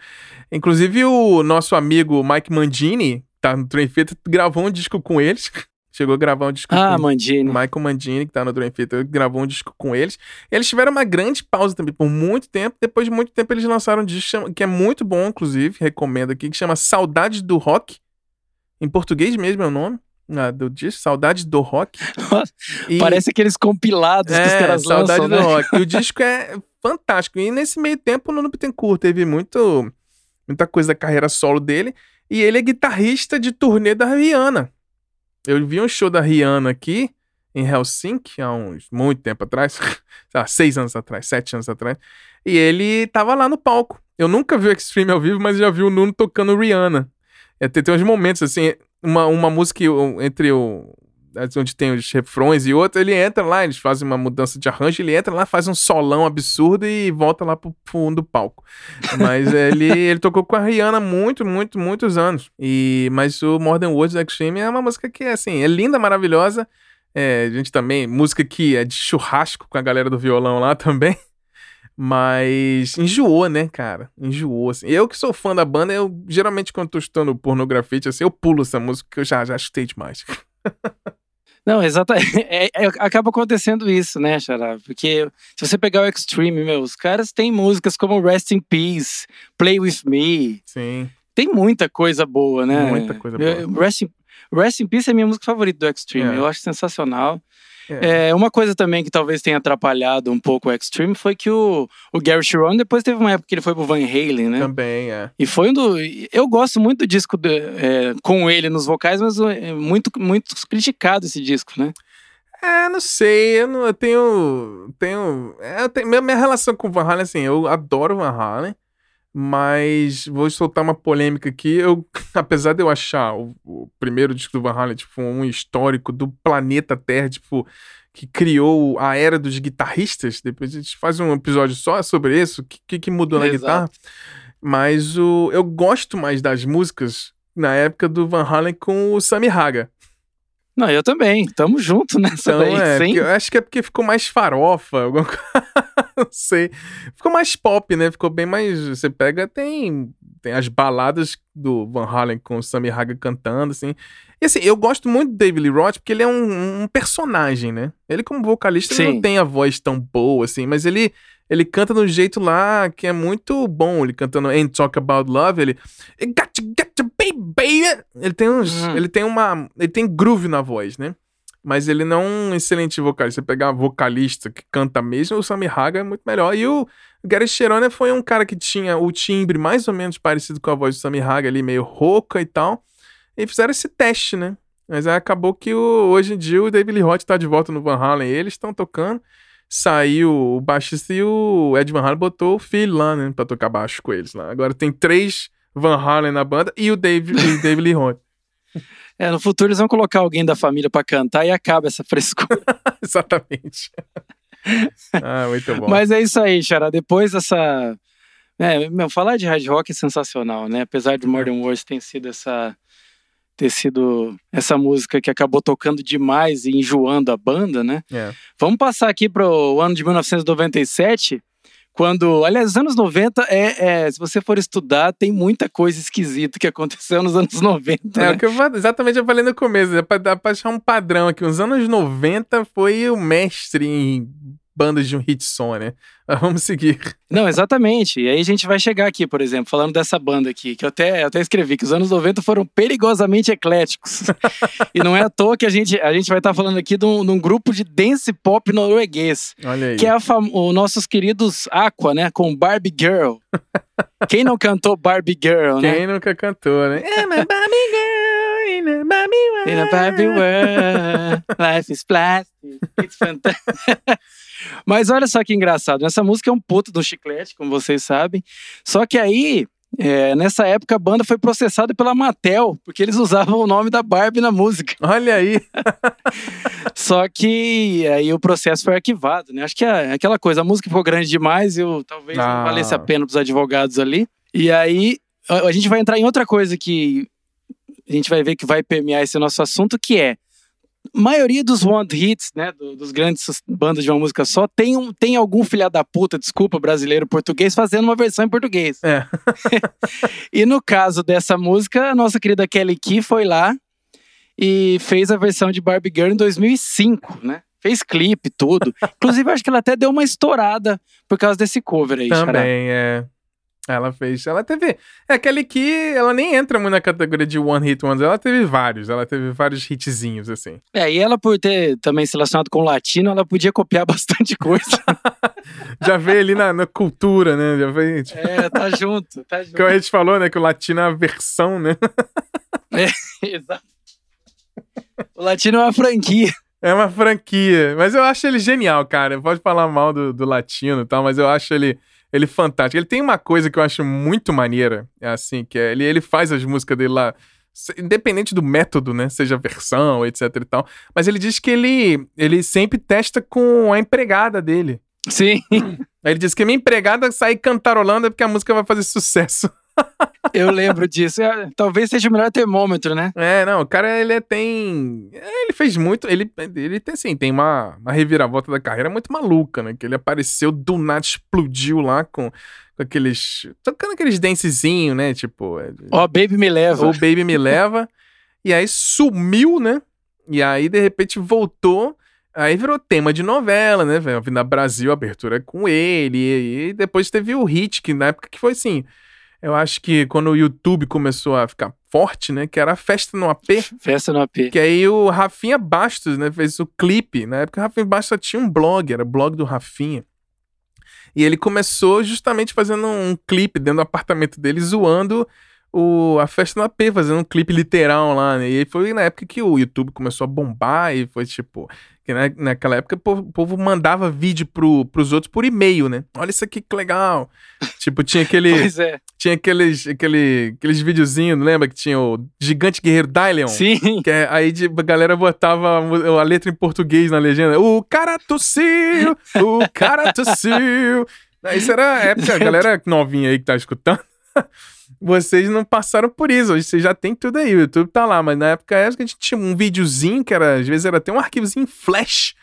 Inclusive, o nosso amigo Mike Mandini, tá no Train Theater, gravou um disco com eles. Chegou a gravar um disco ah, com Mandini. Michael Mandini, que tá no Dream Theater, gravou um disco com eles. Eles tiveram uma grande pausa também por muito tempo. Depois de muito tempo, eles lançaram um disco que é muito bom, inclusive, recomendo aqui, que chama Saudades do Rock. Em português mesmo é o nome. Ah, do disco, Saudades do Rock. e... Parece aqueles compilados é, que os é, caras Saudade lançam, do né? Rock. E o disco é fantástico. E nesse meio tempo, o Nuno Bittencourt teve muito, muita coisa da carreira solo dele. E ele é guitarrista de turnê da Rihanna. Eu vi um show da Rihanna aqui em Helsinki há uns muito tempo atrás, sei lá, seis anos atrás, sete anos atrás, e ele tava lá no palco. Eu nunca vi o Extreme ao vivo, mas já vi o Nuno tocando Rihanna. É, tem, tem uns momentos assim, uma, uma música entre o onde tem os refrões e outro, ele entra lá, eles fazem uma mudança de arranjo, ele entra lá, faz um solão absurdo e volta lá pro fundo do palco. Mas ele, ele tocou com a Rihanna muito, muito, muitos anos. E, mas o Modern Words Extreme é uma música que, assim, é linda, maravilhosa. É, a gente também, música que é de churrasco com a galera do violão lá também. Mas enjoou, né, cara? Enjoou, assim. Eu que sou fã da banda, eu geralmente quando tô escutando pornografia, assim, eu pulo essa música que eu já, já chutei demais. Não, exatamente. É, é, acaba acontecendo isso, né, Xará? Porque se você pegar o Extreme, meu, os caras têm músicas como Rest in Peace, Play With Me. Sim. Tem muita coisa boa, né? Muita coisa boa. Rest in, Rest in Peace é minha música favorita do Extreme. É. Eu acho sensacional. É. é. uma coisa também que talvez tenha atrapalhado um pouco o Extreme foi que o, o Gary Sharon depois teve uma época que ele foi pro Van Halen, né? Também, é. E foi um do. Eu gosto muito do disco de, é, com ele nos vocais, mas é muito, muito criticado esse disco, né? É, não sei, eu, não, eu tenho. tenho, é, eu tenho minha, minha relação com o Van Halen, assim, eu adoro o Van Halen. Mas vou soltar uma polêmica aqui. Eu, apesar de eu achar o, o primeiro disco do Van Halen, tipo, um histórico do planeta Terra, tipo, que criou a era dos guitarristas. Depois a gente faz um episódio só sobre isso, o que, que mudou na Exato. guitarra. Mas o, eu gosto mais das músicas na época do Van Halen com o Sammy Haga. Não, eu também. Tamo junto nessa então, daí. É, eu acho que é porque ficou mais farofa, alguma coisa. não sei. Ficou mais pop, né? Ficou bem mais. Você pega, tem, tem as baladas do Van Halen com o Sammy Haga cantando, assim. E assim, eu gosto muito do David Lee Roth porque ele é um, um personagem, né? Ele, como vocalista, não tem a voz tão boa, assim, mas ele ele canta um jeito lá que é muito bom. Ele cantando Ain't Talk About Love, ele. Got to get to baby! Ele tem uns. Uhum. Ele tem uma. Ele tem groove na voz, né? Mas ele não é um excelente vocalista. Você pegar um vocalista que canta mesmo, o Sammy Haga é muito melhor. E o Gary Cherone foi um cara que tinha o timbre mais ou menos parecido com a voz do Sammy Haga ali, meio rouca e tal. E fizeram esse teste, né? Mas aí acabou que o, hoje em dia o David Lee Roth tá de volta no Van Halen. Eles estão tocando saiu o baixista e o Ed Van Halen botou o filho lá, né, pra tocar baixo com eles lá. Agora tem três Van Halen na banda e o Dave, o Dave Lee Roth. É, no futuro eles vão colocar alguém da família para cantar e acaba essa frescura. Exatamente. ah, muito bom. Mas é isso aí, Xará. Depois dessa. É, meu, falar de hard rock é sensacional, né? Apesar de Modern Wars ter sido essa ter sido essa música que acabou tocando demais e enjoando a banda, né? É. Vamos passar aqui para o ano de 1997 quando. Aliás, os anos 90, é, é, se você for estudar, tem muita coisa esquisita que aconteceu nos anos 90. É né? o que eu exatamente eu falei no começo, é pra achar um padrão aqui. Os anos 90 foi o mestre em bandas de um hit song, né? Mas vamos seguir. Não, exatamente. E aí a gente vai chegar aqui, por exemplo, falando dessa banda aqui, que eu até, eu até escrevi que os anos 90 foram perigosamente ecléticos. e não é à toa que a gente, a gente vai estar falando aqui de um, de um grupo de dance pop norueguês. Olha aí. Que é os nossos queridos Aqua, né? Com Barbie Girl. Quem não cantou Barbie Girl, né? Quem nunca cantou, né? I'm a Barbie girl in a Barbie world. In a Barbie world, life is plastic, it's fantastic. Mas olha só que engraçado, essa música é um puto do chiclete, como vocês sabem. Só que aí, é, nessa época, a banda foi processada pela Mattel, porque eles usavam o nome da Barbie na música. Olha aí. Só que aí o processo foi arquivado, né? Acho que é aquela coisa, a música ficou grande demais e eu, talvez Ah. não valesse a pena pros advogados ali. E aí, a, a gente vai entrar em outra coisa que a gente vai ver que vai permear esse nosso assunto, que é maioria dos one hits, né, do- dos grandes bandas de uma música só, tem, um, tem algum filha da puta, desculpa, brasileiro português, fazendo uma versão em português. É. E no caso dessa música, a nossa querida Kelly Key foi lá e fez a versão de Barbie Girl em 2005, né? Fez clipe, tudo. Inclusive, acho que ela até deu uma estourada por causa desse cover aí, Xará. Também, é. Ela fez. Ela teve. É aquele que ela nem entra muito na categoria de One Hit Wonders. Ela teve vários. Ela teve vários hitzinhos, assim. É, e ela, por ter também se relacionado com o latino, ela podia copiar bastante coisa. Já veio ali na, na cultura, né? Já veio. Tipo, é, tá junto, tá junto. que a gente falou, né? Que o latino é a versão, né? Exato. O latino é uma franquia. É uma franquia. Mas eu acho ele genial, cara. Pode falar mal do, do latino e tal, mas eu acho ele, ele fantástico. Ele tem uma coisa que eu acho muito maneira, é assim, que é ele, ele faz as músicas dele lá, independente do método, né? Seja versão, etc e tal. Mas ele diz que ele, ele sempre testa com a empregada dele. Sim, Aí ele diz que a minha empregada sair cantarolando é porque a música vai fazer sucesso. eu lembro disso. É, talvez seja o melhor termômetro, né? É, não, o cara, ele é- tem. é, Ele fez muito. Ele, ele tem, assim, tem uma, uma reviravolta da carreira muito maluca, né? Que ele apareceu do nada, explodiu lá com, com aqueles. tocando aqueles dancezinhos, né? Tipo. Ó, Baby Me Leva. o Baby Me Leva. E aí sumiu, né? E aí, de repente, voltou. Aí virou tema de novela, né? Na Brasil, abertura com ele. E, e depois teve o hit, que na época que foi assim. Eu acho que quando o YouTube começou a ficar forte, né? Que era a festa no AP. Festa no AP. Que aí o Rafinha Bastos, né, fez o clipe. Na época o Rafinha Bastos só tinha um blog, era o blog do Rafinha. E ele começou justamente fazendo um clipe dentro do apartamento dele, zoando o, a festa no AP, fazendo um clipe literal lá, né? E aí foi na época que o YouTube começou a bombar e foi tipo. Que na, naquela época o povo, o povo mandava vídeo pro, pros outros por e-mail, né? Olha isso aqui que legal. tipo, tinha aquele. Pois é. Tinha aqueles, aquele, aqueles videozinhos, lembra? Que tinha o Gigante Guerreiro Dylion? Sim. Que é- aí de- a galera botava a a letra em português na legenda. O cara tossiu! O cara tossiu! Isso era a época, a galera novinha aí que tá escutando. Vocês não passaram por isso, hoje vocês já tem tudo aí, o YouTube tá lá, mas na época a gente tinha um videozinho que era, às vezes era até um arquivozinho em flash,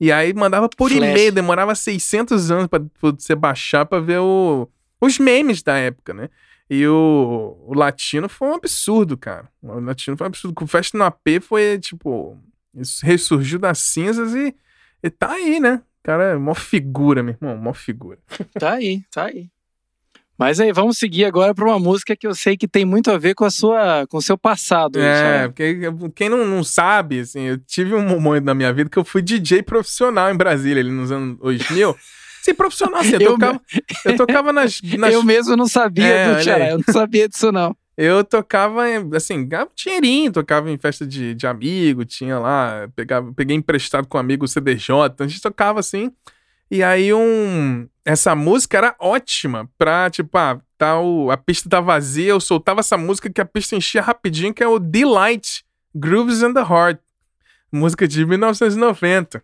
e aí mandava por e-mail, demorava 600 anos pra, pra você baixar pra ver o, os memes da época, né? E o, o latino foi um absurdo, cara. O latino foi um absurdo. O Festa no AP foi, tipo, isso ressurgiu das cinzas e, e tá aí, né? Cara, é mó figura, meu irmão, mó figura. Tá aí, tá aí. Mas aí, vamos seguir agora para uma música que eu sei que tem muito a ver com a sua, com o seu passado. É, porque quem não, não sabe, assim, eu tive um momento na minha vida que eu fui DJ profissional em Brasília, ali nos anos 2000. Sim, profissional, assim, eu Eu tocava, eu tocava nas, nas Eu mesmo não sabia É, do eu não sabia disso não. Eu tocava, assim, ganhava dinheirinho, tocava em festa de, de amigo, tinha lá, pegava, peguei emprestado com um amigo o CDJ, então a gente tocava assim. E aí um. Essa música era ótima pra, tipo, ah, tá o, a pista tá vazia, eu soltava essa música que a pista enchia rapidinho, que é o Delight, Grooves and the Heart. Música de 1990.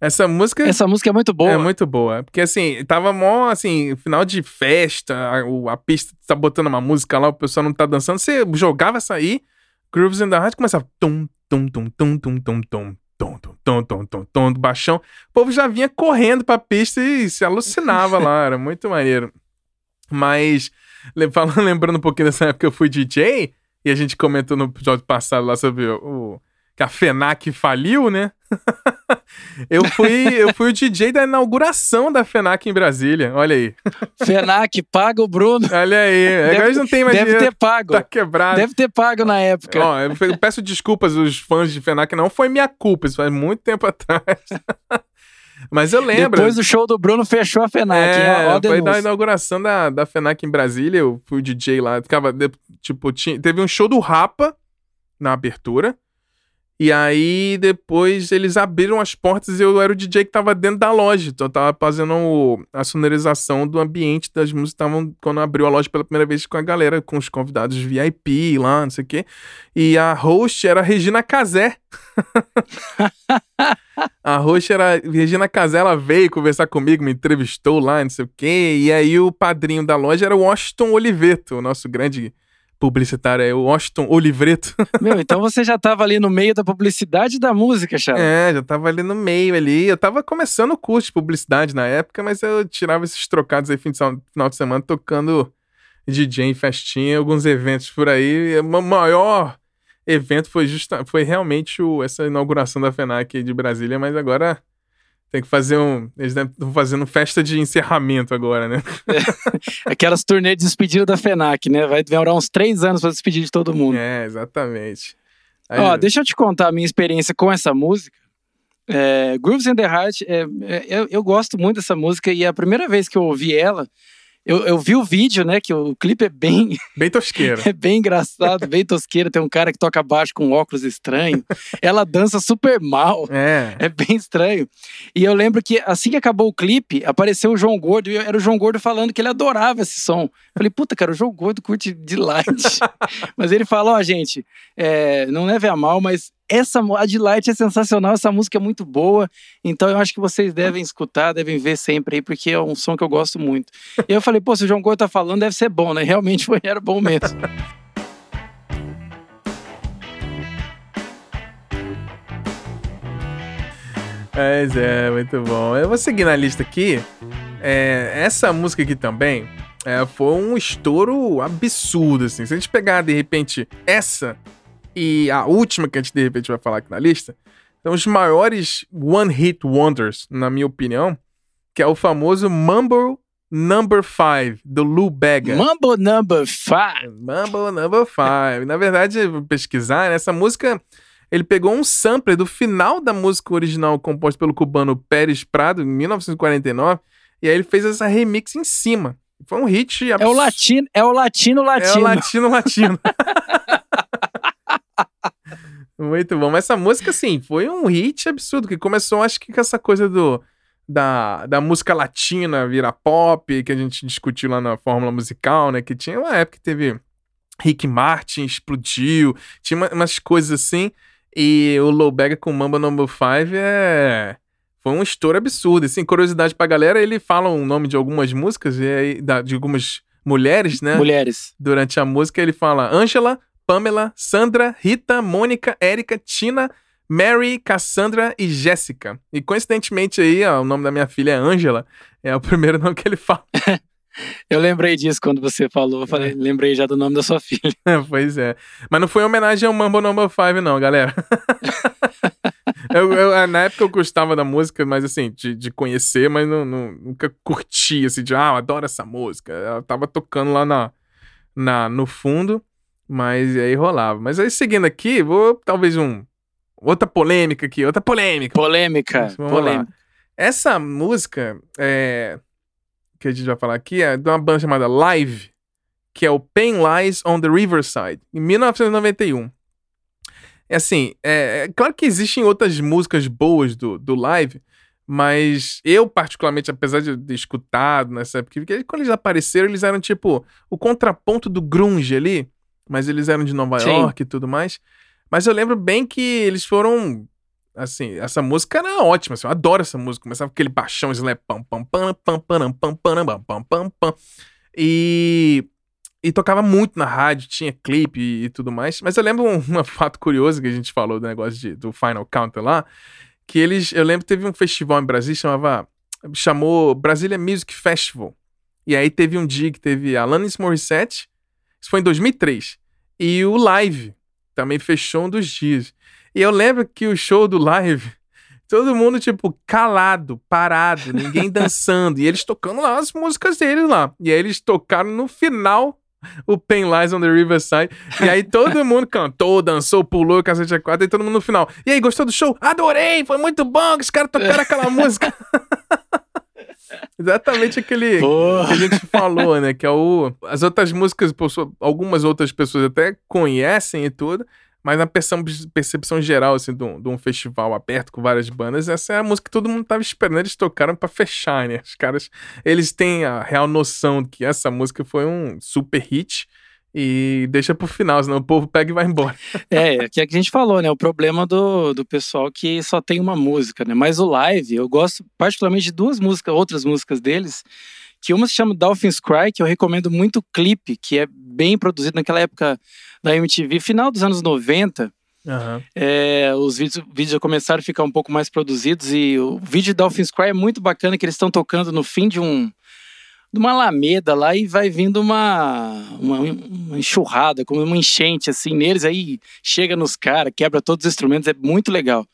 Essa música. Essa música é muito boa. É muito boa. Porque assim, tava mó, assim, final de festa, a, a pista tá botando uma música lá, o pessoal não tá dançando. Você jogava essa aí, Grooves in the Heart, começava tum, tum, tum, tum, tum, tum, tum, tom, tom, tom, tom, tom, tom, do baixão. O povo já vinha correndo pra pista e se alucinava lá, era muito maneiro. Mas, falando, lembrando um pouquinho dessa época que eu fui DJ, e a gente comentou no episódio passado lá sobre o, que a FENAC faliu, né? eu, fui, eu fui o DJ da inauguração da FENAC em Brasília, olha aí. FENAC, paga o Bruno. Olha aí, deve, agora não tem mais Deve dinheiro, ter pago. Tá quebrado. Deve ter pago na época. Ó, eu peço desculpas aos fãs de FENAC, não foi minha culpa, isso faz muito tempo atrás. Mas eu lembro. Depois do show do Bruno, fechou a FENAC. É, ó, foi da inauguração da, da FENAC em Brasília, eu fui o DJ lá, ficava, tipo, tinha, teve um show do Rapa na abertura, e aí, depois, eles abriram as portas e eu era o DJ que tava dentro da loja. Então, eu tava fazendo o, a sonorização do ambiente das músicas. Tavam, quando abriu a loja pela primeira vez com a galera, com os convidados VIP lá, não sei o quê. E a host era a Regina Casé. a host era a Regina Casé, ela veio conversar comigo, me entrevistou lá, não sei o quê. E aí, o padrinho da loja era o Washington Oliveto, o nosso grande publicitária, é o Washington Olivreto. Meu, então você já tava ali no meio da publicidade da música, Charles. É, já tava ali no meio ali. Eu tava começando o curso de publicidade na época, mas eu tirava esses trocados aí final de semana tocando DJ em festinha, alguns eventos por aí. O maior evento foi, justa, foi realmente o, essa inauguração da FENAC de Brasília, mas agora tem que fazer um. Eles estão fazendo festa de encerramento agora, né? É, aquelas turnês de despedida da FENAC, né? Vai demorar uns três anos para despedir de todo mundo. É, exatamente. Aí... Ó, deixa eu te contar a minha experiência com essa música. É, Grooves in the Heart, é, é, eu, eu gosto muito dessa música e a primeira vez que eu ouvi ela, eu, eu vi o vídeo, né? Que o clipe é bem. Bem tosqueiro. é bem engraçado, bem tosqueiro. Tem um cara que toca baixo com óculos estranho. Ela dança super mal. É. É bem estranho. E eu lembro que assim que acabou o clipe, apareceu o João Gordo. E era o João Gordo falando que ele adorava esse som. Falei, puta, cara, o João Gordo curte de light. mas ele falou, ó, oh, gente, é, não leve a mal, mas essa a Delight é sensacional, essa música é muito boa, então eu acho que vocês devem escutar, devem ver sempre aí, porque é um som que eu gosto muito. E eu falei, pô, se o João Gordo tá falando, deve ser bom, né? Realmente foi, era bom mesmo. É, é, muito bom. Eu vou seguir na lista aqui. É, essa música aqui também é, foi um estouro absurdo, assim. Se a gente pegar, de repente, essa e a última que a gente de repente vai falar aqui na lista são os maiores One Hit Wonders, na minha opinião, que é o famoso Mumble Number 5, do Lou Bega. Mumble Number 5. Mumble Number 5. na verdade, pesquisar, né, essa música, ele pegou um sampler do final da música original composta pelo cubano Pérez Prado, em 1949, e aí ele fez essa remix em cima. Foi um hit abs... É o latino, é o latino latino. É o latino latino. Muito bom. Mas essa música, assim, foi um hit absurdo, que começou, acho que com essa coisa do. Da, da música latina virar pop, que a gente discutiu lá na fórmula musical, né? Que tinha uma época que teve Rick Martin explodiu, tinha uma, umas coisas assim. E o Lowbega com Mamba Number 5 é. Foi um estouro absurdo. Assim, curiosidade pra galera, ele fala o nome de algumas músicas, e aí, de algumas mulheres, né? Mulheres. Durante a música, ele fala Angela, Pamela, Sandra, Rita, Mônica, Érica, Tina, Mary, Cassandra e Jéssica. E coincidentemente aí, ó, o nome da minha filha é Angela, é o primeiro nome que ele fala. Eu lembrei disso quando você falou, falei, é. lembrei já do nome da sua filha. pois é. Mas não foi homenagem ao Mambo Number 5, não, galera. eu, eu, na época eu gostava da música, mas assim, de, de conhecer, mas não, não, nunca curti, assim, de, ah, eu adoro essa música. Ela tava tocando lá na, na, no fundo. Mas aí rolava. Mas aí seguindo aqui, vou talvez um. Outra polêmica aqui, outra polêmica. Polêmica. polêmica. Lá. Essa música é, que a gente vai falar aqui é de uma banda chamada Live, que é o Pain Lies on the Riverside, em 1991. É assim, é, é claro que existem outras músicas boas do, do Live, mas eu, particularmente, apesar de ter escutado nessa época, porque quando eles apareceram, eles eram tipo o contraponto do grunge ali mas eles eram de Nova Sim. York e tudo mais. Mas eu lembro bem que eles foram. Assim, essa música era ótima, assim, eu adoro essa música. Começava com aquele baixão slap pam pam pam pam pam pam pam pam pam pam. E E tocava muito na rádio, tinha clipe e, e tudo mais. Mas eu lembro um, um, fato curioso que a gente falou do negócio de, do Final Counter lá. Que eles. Eu lembro que teve um festival em Brasília chamava. Chamou Brasília Music Festival. E aí teve um dia que teve Alanis Morissette. Isso foi em 2003. E o Live também fechou um dos dias. E eu lembro que o show do Live Todo mundo, tipo, calado, parado, ninguém dançando. e eles tocando lá as músicas deles lá. E aí eles tocaram no final o Pain Lies on the Riverside. E aí todo mundo cantou, dançou, pulou, cacete a quatro, e todo mundo no final. E aí, gostou do show? Adorei, foi muito bom que os caras tocaram aquela música. Exatamente aquele que a gente falou, né? Que é o. As outras músicas, algumas outras pessoas até conhecem e tudo. Mas na percepção, percepção geral, assim, de um, de um, festival aberto com várias bandas, essa é a música que todo mundo tava esperando. Eles tocaram para fechar, né? Os caras, eles têm a real noção de que essa música foi um super hit e deixa pro final, senão o povo pega e vai embora. É, que é que a gente falou, né? O problema do, do pessoal que só tem uma música, né? Mas o live, eu gosto particularmente de duas músicas, outras músicas deles, que uma se chama Dolphins Cry, que eu recomendo muito o clipe, que é bem produzido naquela época da MTV, final dos anos 90. Uhum. É, os vídeos, vídeos já começaram a ficar um pouco mais produzidos e o vídeo de Dolphins Cry é muito bacana que eles estão tocando no fim de um de uma alameda lá e vai vindo uma, uma, uma enxurrada, como uma enchente assim neles, aí chega nos caras, quebra todos os instrumentos, é muito legal.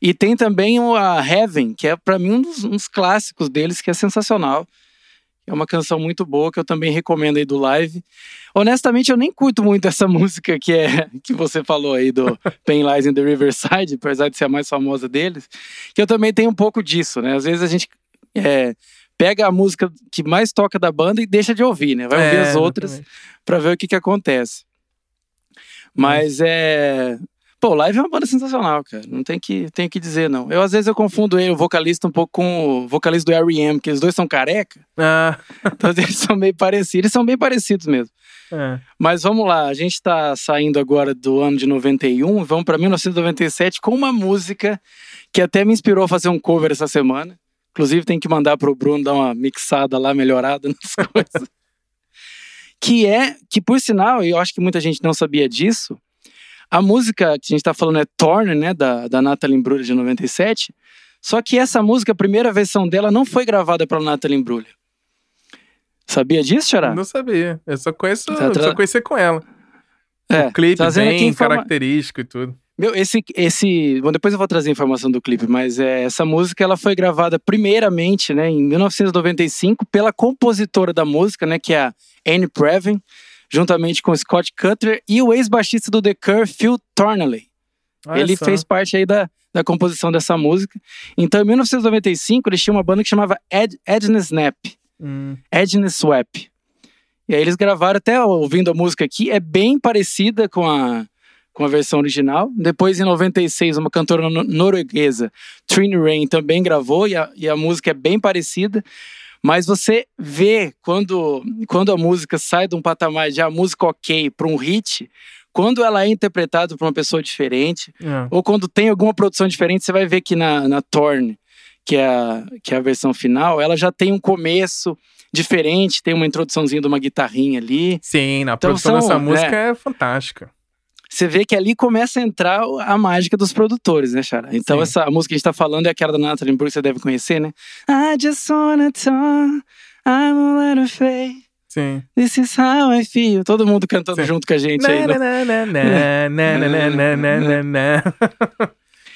E tem também a Heaven, que é para mim um dos, um dos clássicos deles, que é sensacional. É uma canção muito boa que eu também recomendo aí do live. Honestamente, eu nem curto muito essa música que é que você falou aí do Pain Lies in the Riverside, apesar de ser a mais famosa deles, que eu também tenho um pouco disso, né? Às vezes a gente é, pega a música que mais toca da banda e deixa de ouvir, né? Vai ouvir é, as outras para ver o que que acontece. Mas é Pô, Live é uma banda sensacional, cara. Não tem que, tem que dizer, não. Eu, às vezes, eu confundo ele, o vocalista, um pouco com o vocalista do R.E.M., que os dois são careca. Ah. Então, eles são meio parecidos. Eles são bem parecidos mesmo. É. Mas vamos lá, a gente tá saindo agora do ano de 91, vamos para 1997 com uma música que até me inspirou a fazer um cover essa semana. Inclusive, tem que mandar pro Bruno dar uma mixada lá, melhorada nas coisas. que é, que por sinal, eu acho que muita gente não sabia disso, a música que a gente está falando é Torn, né, da, da Natalie Imbruglia de 97. Só que essa música, a primeira versão dela, não foi gravada pela Natalie Imbruglia. Sabia disso, Xará? Não sabia. Eu só conheço, tá tra... só conheci com ela. É, o clipe bem informa... característico e tudo. Meu, esse, esse, bom, depois eu vou trazer a informação do clipe, mas é, essa música ela foi gravada primeiramente, né, em 1995 pela compositora da música, né, que é a Anne Previn juntamente com Scott Cutler e o ex-baixista do The Cure, Phil Torneley. Olha ele só. fez parte aí da, da composição dessa música. Então, em 1995, eles tinham uma banda que chamava Ed, Edna Snap. Hum. Edna Swap. E aí eles gravaram, até ouvindo a música aqui, é bem parecida com a, com a versão original. Depois, em 96, uma cantora norueguesa, Trini Rain, também gravou e a, e a música é bem parecida. Mas você vê quando, quando a música sai de um patamar de a música ok para um hit, quando ela é interpretada por uma pessoa diferente, é. ou quando tem alguma produção diferente, você vai ver que na, na Torn, que é, a, que é a versão final, ela já tem um começo diferente, tem uma introduçãozinha de uma guitarrinha ali. Sim, na então, produção são, dessa música é, é fantástica você vê que ali começa a entrar a mágica dos produtores, né, Chara? Então, Sim. essa música que a gente tá falando é aquela da Natalie Brooks, você deve conhecer, né? I just wanna talk, I'm a little fake. Sim. This is how I feel. Todo mundo cantando Sim. junto com a gente aí.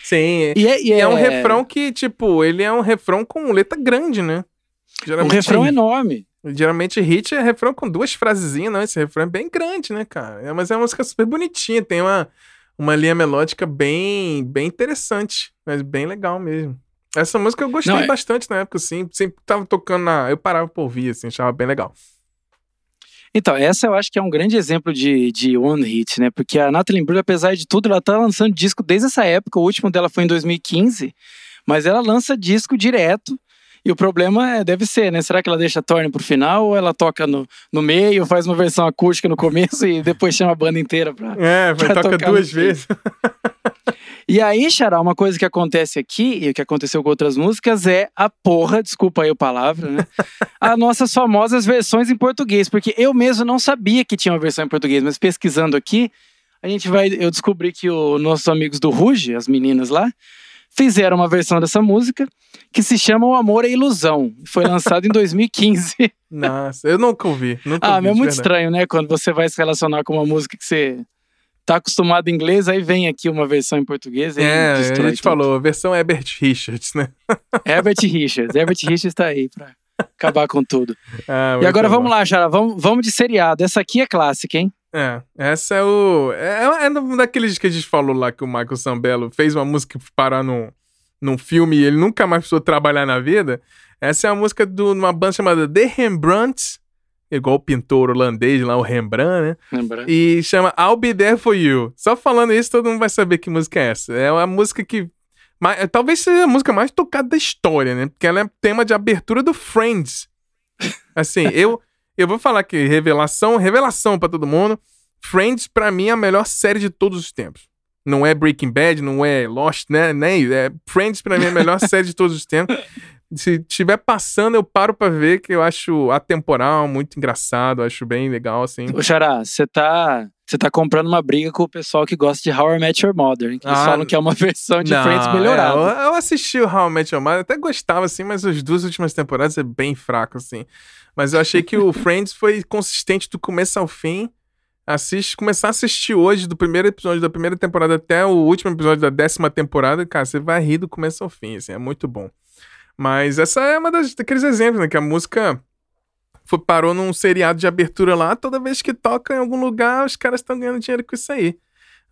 Sim. E é, e é, é, um refrão que, tipo, ele é um refrão com letra grande, né? Geralmente, um refrão enorme. Geralmente hit é refrão com duas frasezinhas, não. Esse refrão é bem grande, né, cara? É, mas é uma música super bonitinha, tem uma, uma linha melódica bem, bem interessante, mas bem legal mesmo. Essa música eu gostei não, é... bastante na época, assim. Sempre tava tocando na. Eu parava pra ouvir, assim, achava bem legal. Então, essa eu acho que é um grande exemplo de, de one hit, né? Porque a Natalie Imbruglia, apesar de tudo, ela tá lançando disco desde essa época. O último dela foi em 2015, mas ela lança disco direto. E o problema é, deve ser, né? Será que ela deixa a Torne pro final ou ela toca no, no meio, faz uma versão acústica no começo e depois chama a banda inteira pra. É, vai tocar duas vezes. E aí, Xará, uma coisa que acontece aqui, e o que aconteceu com outras músicas, é a porra, desculpa aí a palavra, né? As nossas famosas versões em português, porque eu mesmo não sabia que tinha uma versão em português, mas pesquisando aqui, a gente vai. Eu descobri que os nossos amigos do Ruge, as meninas lá, fizeram uma versão dessa música que se chama O Amor é Ilusão. Foi lançado em 2015. Nossa, eu nunca ouvi. Nunca ah, ouvi, é muito verdade. estranho, né? Quando você vai se relacionar com uma música que você tá acostumado em inglês, aí vem aqui uma versão em português e É, a gente tudo. falou, a versão Herbert Richards, né? Herbert Richards. Herbert Richards tá aí pra acabar com tudo. Ah, E agora vamos bom. lá, Jara. Vamos, vamos de seriado. Essa aqui é clássica, hein? É, essa é o. É, é um daqueles que a gente falou lá que o Michael Sambello fez uma música parar num, num filme e ele nunca mais precisou trabalhar na vida. Essa é a música de uma banda chamada The Rembrandts, igual o pintor holandês lá, o Rembrandt, né? Lembra? E chama I'll Be There For You. Só falando isso, todo mundo vai saber que música é essa. É uma música que. ma- Talvez seja a música mais tocada da história, né? Porque ela é tema de abertura do Friends. Assim, eu, eu vou falar aqui, revelação, revelação pra todo mundo. Friends, pra mim, é a melhor série de todos os tempos. Não é Breaking Bad, não é Lost, né? Nem, é Friends, pra mim, é a melhor série de todos os tempos. Se tiver passando, eu paro pra ver, que eu acho atemporal, muito engraçado, acho bem legal, assim. Ô, Xará, você tá, você tá comprando uma briga com o pessoal que gosta de How I Met Your Mother? Que eles Ah, falam que é uma versão de Não, Friends melhorada. é, eu, eu assisti o How I Met Your Mother, até gostava, assim, mas as duas últimas temporadas é bem fraco, assim. Mas eu achei que o Friends foi consistente do começo ao fim. Assiste, começar a assistir hoje, do primeiro episódio da primeira temporada até o último episódio da décima temporada, cara, você vai rir do começo ao fim, assim, é muito bom. Mas essa é uma das, daqueles exemplos, né, que a música foi, parou num seriado de abertura lá, toda vez que toca em algum lugar, os caras estão ganhando dinheiro com isso aí.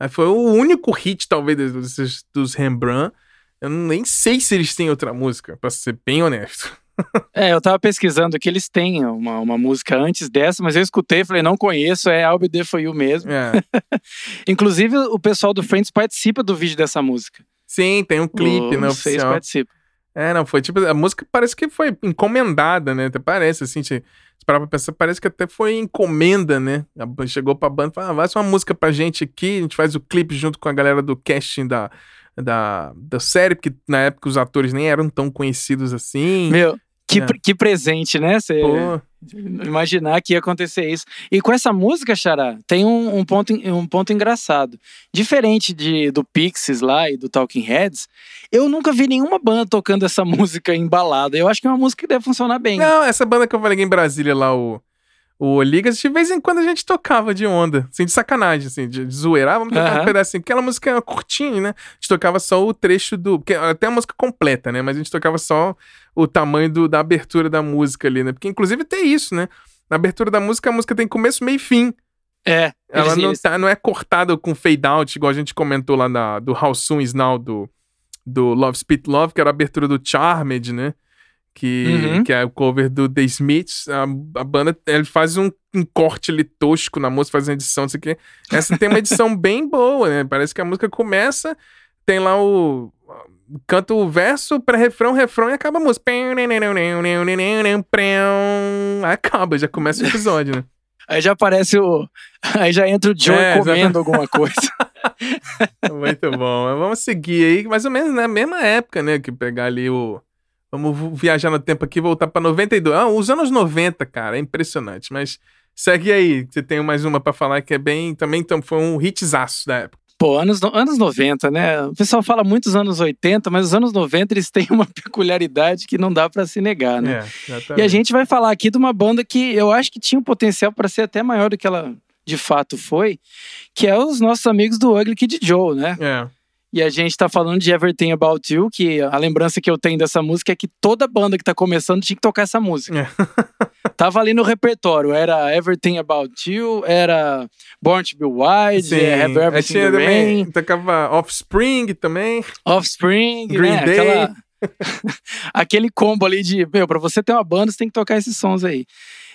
Aí foi o único hit, talvez, desses, dos Rembrandt. Eu nem sei se eles têm outra música, pra ser bem honesto. É, eu tava pesquisando que eles têm uma, uma música antes dessa, mas eu escutei e falei, não conheço, é I'll Be There For You mesmo. É. Inclusive, o pessoal do Friends participa do vídeo dessa música. Sim, tem um clipe, O- né, oficial. participam. É, não, foi tipo, a música parece que foi encomendada, né? Até parece, assim, se se parar pra pensar, parece que até foi encomenda, né? Chegou pra banda e falou, ah, faz uma música pra gente aqui, a gente faz o clipe junto com a galera do casting da, da, da série, porque na época os atores nem eram tão conhecidos assim. Meu, que, É. que presente, né? Você imaginar que ia acontecer isso. E com essa música, Xará, tem um, um ponto, um ponto engraçado. Diferente de, do Pixies lá e do Talking Heads, eu nunca vi nenhuma banda tocando essa música embalada. Eu acho que é uma música que deve funcionar bem. Não, essa banda que eu falei em Brasília lá, o, o Ligas, de vez em quando a gente tocava de onda, assim, de sacanagem, assim, de, de zoeira. Ah, vamos tocar Aham. um pedacinho. Aquela música é curtinha, né? A gente tocava só o trecho do. Porque até a música completa, né? Mas a gente tocava só o tamanho do- da abertura da música ali, né? Porque inclusive tem isso, né? Na abertura da música, a música tem começo, meio e fim. É, Ela eles- não, eles- tá, não é cortada com fade out, igual a gente comentou lá na, do How Soon Is Now do, do Love Spit Love, que era a abertura do Charmed, né? Que, Uhum. que é o cover do The Smiths. A, a banda ele faz um, um corte ali tosco na música, faz uma edição, não sei o quê. Essa tem uma edição bem boa, né? Parece que a música começa, tem lá o. Canta o verso, pré-refrão, refrão e acaba a música. Acaba, já começa o episódio, né? Aí já aparece o. Aí já entra o Joe É, comendo alguma coisa. Muito bom. Vamos seguir aí, mais ou menos na mesma época, né? Que pegar ali o. Vamos viajar no tempo aqui e voltar pra 92. Ah, os anos 90, cara, é impressionante. Mas segue aí, você tem mais uma pra falar que é bem. Também então, foi um hitzaço da época. Pô, anos, no- anos 90, né? O pessoal fala muito dos anos 80, mas os anos 90 eles têm uma peculiaridade que não dá pra se negar, né? É, E a gente vai falar aqui de uma banda que eu acho que tinha um potencial para ser até maior do que ela de fato foi, que é os nossos amigos do Ugly Kid Joe, né? É. E a gente tá falando de Everything About You, que a lembrança que eu tenho dessa música é que toda banda que tá começando tinha que tocar essa música. É. Tava ali no repertório, era Everything About You, era Born to Be Wild, Sim. é Have Aí Everything tinha também. Tocava Offspring também. Offspring, Green né? Day. Aquela- Aquele combo ali de, meu, pra você ter uma banda, você tem que tocar esses sons aí.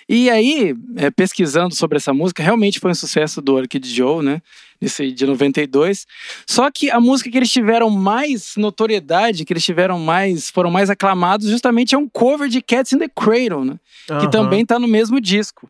E aí, é, pesquisando sobre essa música, realmente foi um sucesso do Orchid Joe, né? Esse de 92. Só que a música que eles tiveram mais notoriedade, que eles tiveram mais, foram mais aclamados, justamente é um cover de Cats in the Cradle, né? Que também tá no mesmo disco.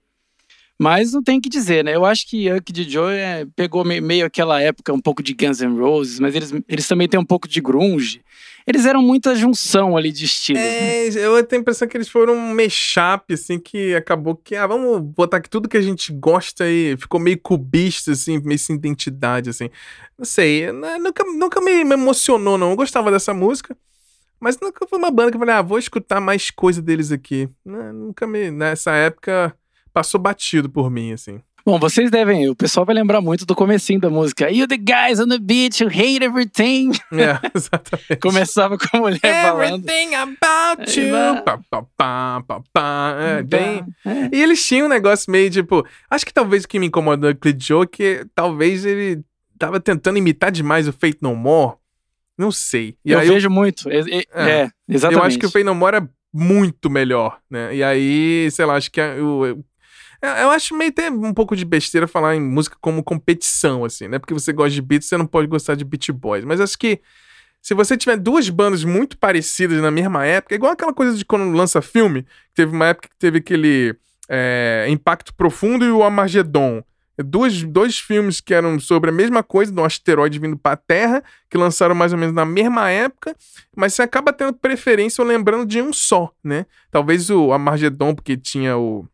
Mas não tem o que dizer, né? Eu acho que Yuck de Joe é, pegou meio, meio aquela época, um pouco de Guns N' Roses, mas eles, eles também têm um pouco de grunge. Eles eram muita junção ali de estilos. né? É, eu tenho a impressão que eles foram um mashup, assim, que acabou que, ah, vamos botar aqui tudo que a gente gosta e ficou meio cubista, assim, meio sem identidade, assim. Não sei, né, nunca, nunca me, me emocionou, não. Eu gostava dessa música, mas nunca foi uma banda que eu falei, ah, vou escutar mais coisa deles aqui. Né, nunca me, nessa época, passou batido por mim, assim. Bom, vocês devem, o pessoal vai lembrar muito do comecinho da música. You the guys on the beach who hate everything. É, exatamente. Começava com a mulher falando. Everything about you. É, Pá, pá, pá, pá, pá. É, bem... É. E eles tinham um negócio meio tipo. Acho que talvez o que me incomodou no Clint Joe é que talvez ele tava tentando imitar demais o Fate No More. Não sei. E eu aí eu, vejo muito. É, é, É. é, exatamente. eu acho que o Fate No More é muito melhor, né? E aí, sei lá, acho que o. eu- eu acho meio até um pouco de besteira falar em música como competição, assim, né? Porque você gosta de Beatles, você não pode gostar de Beat Boys. Mas acho que se você tiver duas bandas muito parecidas na mesma época, é igual aquela coisa de quando lança filme, teve uma época que teve aquele é, Impacto Profundo e o Armagedon. Dois, dois filmes que eram sobre a mesma coisa, de um asteroide vindo pra Terra, que lançaram mais ou menos na mesma época, mas você acaba tendo preferência ou lembrando de um só, né? Talvez o Armagedon, porque tinha o,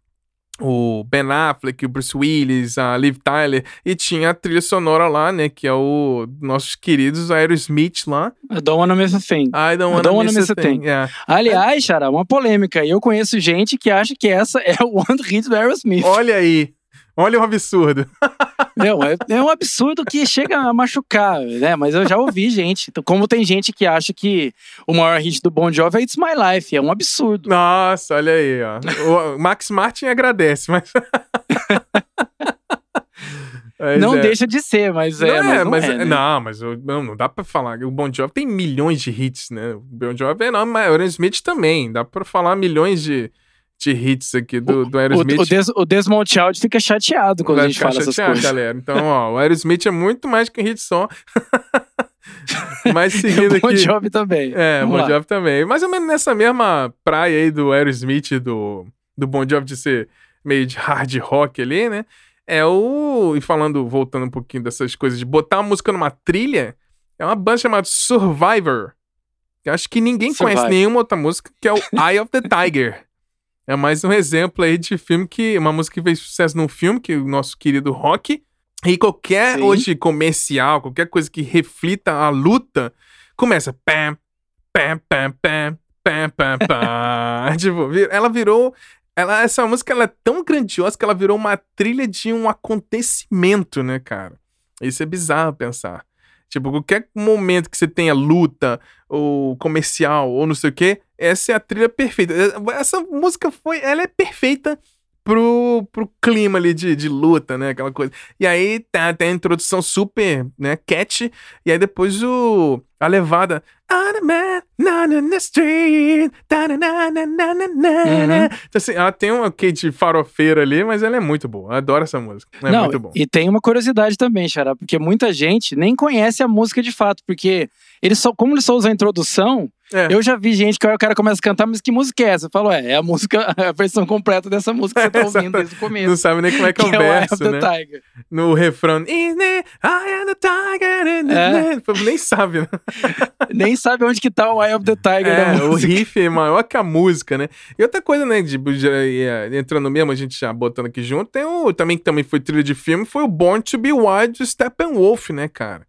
o Ben Affleck, o Bruce Willis, a Liv Tyler, e tinha a trilha sonora lá, né? Que é o nossos queridos Aerosmith lá. I don't wanna miss a thing. I don't I wanna, don't wanna miss, miss a a thing. thing. Yeah. Aliás, Xará, uma polêmica. Eu conheço gente que acha que essa é o One Hit do Aerosmith. Olha aí. Olha o absurdo. Não, é, é um absurdo que chega a machucar, né? Mas eu já ouvi gente. Como tem gente que acha que o maior hit do Bon Jovi é It's My Life. É um absurdo. Nossa, olha aí, ó. O Max Martin agradece, mas. Mas não é. deixa de ser, mas é. não, é, não mas é, né? não, mas eu- não, não dá pra falar. O Bon Jovi tem milhões de hits, né? O Bon Jovi é enorme, mas o Aerosmith também. Dá pra falar milhões de, de hits aqui do, do O, Aerosmith. o, Des, o Desmond Child fica chateado quando a Vai gente ficar fala essas chateado, coisas. galera. Então, ó, o Aerosmith é muito mais que um hit só. mas seguindo o Bon aqui. Jovi também. É, o Vamos Bon lá. Jovi também. Mais ou menos nessa mesma praia aí do Aerosmith e do, do Bon Jovi de ser meio de hard rock ali, né? É o. E falando, voltando um pouquinho dessas coisas de botar a música numa trilha, é uma banda chamada Survivor. Eu acho que ninguém conhece Survivor. nenhuma outra música, que é o Eye of the Tiger. É mais um exemplo aí de filme que. Uma música que fez sucesso num filme, que o nosso querido rock. E qualquer Sim. hoje comercial, qualquer coisa que reflita a luta, começa. Pam, pam, pam, pam, pam, pam, pam. tipo, ela virou. Ela, essa música ela é tão grandiosa que ela virou uma trilha de um acontecimento, né, cara? Isso é bizarro pensar. Tipo, qualquer momento que você tenha luta, ou comercial, ou não sei o quê, essa é a trilha perfeita. Essa música foi. Ela é perfeita pro, pro clima ali de, de luta, né? Aquela coisa. E aí tá, tem a introdução super, né? Catchy. E aí depois o. A levada. Uhum. Então, assim, ela tem um quê de farofeira ali, mas ela é muito boa. Eu adoro essa música. É Não, muito bom. e tem uma curiosidade também, Xará, porque muita gente nem conhece a música de fato, porque eles só, como eles só usam a introdução, É. eu já vi gente que o cara começa a cantar, mas que música é essa? Eu falo, é, é a música, a versão completa dessa música que você tá ouvindo desde o começo. Não sabe nem como é que é o que é o verso, of the né? Tiger. No refrão. "Is it? I am the tiger. É. night." Pô, Nem sabe, né? Nem sabe onde que tá o Eye of the Tiger É, o riff é maior que a música, né? E outra coisa, né, de, de- é, entrando mesmo, a gente já botando aqui junto, tem o também que também foi trilha de filme, foi o Born to Be Wild do Steppenwolf, né, cara?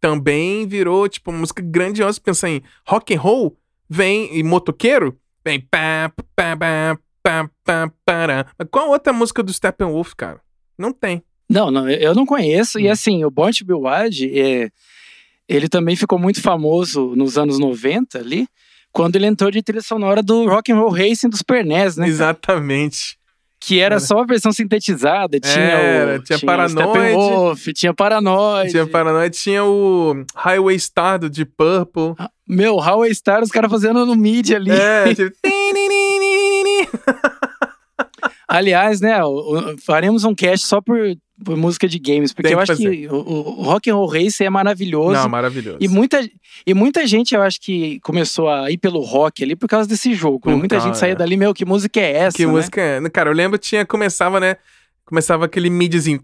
Também virou, tipo, uma música grandiosa. Pensar em rock and roll, vem, e motoqueiro, vem pá, pá, pá, pá, pá, pará. Mas qual outra música do Steppenwolf, cara? Não tem. Não, não, eu não conheço. Hum. E assim, o Born to Be Wild, é, ele também ficou muito famoso nos anos 90 ali, quando ele entrou de trilha sonora do Rock and Roll Racing dos Pernés, né? Exatamente. Que era só a versão sintetizada, tinha Era, o tinha o Paranoid. Steppenwolf, tinha Paranoid. Tinha Paranoia, tinha o Highway Star do Deep Purple. Meu, Highway Star, os caras fazendo no MIDI ali. É, tipo... Aliás, né, o- o- faremos um cast só por, por música de games, porque eu acho que o, o Rock and Roll Racing é maravilhoso. Não, maravilhoso. E muita, e muita gente, eu acho que começou a ir pelo rock ali por causa desse jogo. né? Muita causa, gente saía é. dada dali, meu, que música é essa? Que né? música é? Cara, eu lembro tinha, começava, né? Começava aquele midzinho.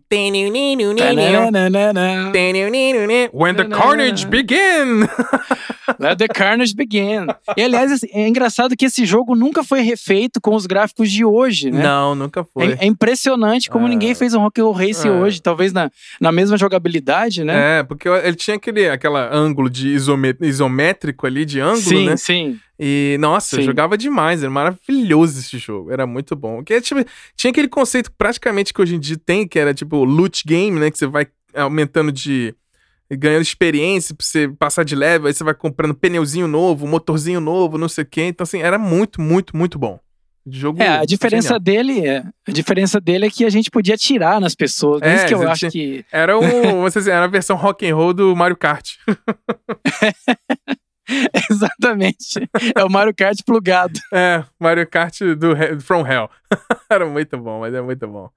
When the carnage begin! Let the carnage begin. E, aliás, assim, é engraçado que esse jogo nunca foi refeito com os gráficos de hoje, né? Não, nunca foi. É, é impressionante como É. ninguém fez um Rock and Roll Race É. hoje, talvez na, na mesma jogabilidade, né? É, porque ele tinha aquele aquela ângulo de isomé- isométrico ali, de ângulo, sim, né? sim. E, nossa, eu Sim. jogava demais, era maravilhoso esse jogo, era muito bom. Que, tipo, tinha aquele conceito praticamente que hoje em dia tem, que era tipo loot game, né? Que você vai aumentando de. ganhando experiência pra você passar de level, aí você vai comprando pneuzinho novo, motorzinho novo, não sei o quê. Então, assim, era muito, muito, muito bom. Jogo É, a diferença genial. dele é a diferença dele é que a gente podia atirar nas pessoas. É, É, isso que eu você acho tinha- que Era um, vocês era a versão rock and roll do Mario Kart. exatamente é o Mario Kart plugado. É, Mario Kart do From Hell. Era muito bom, mas é muito bom.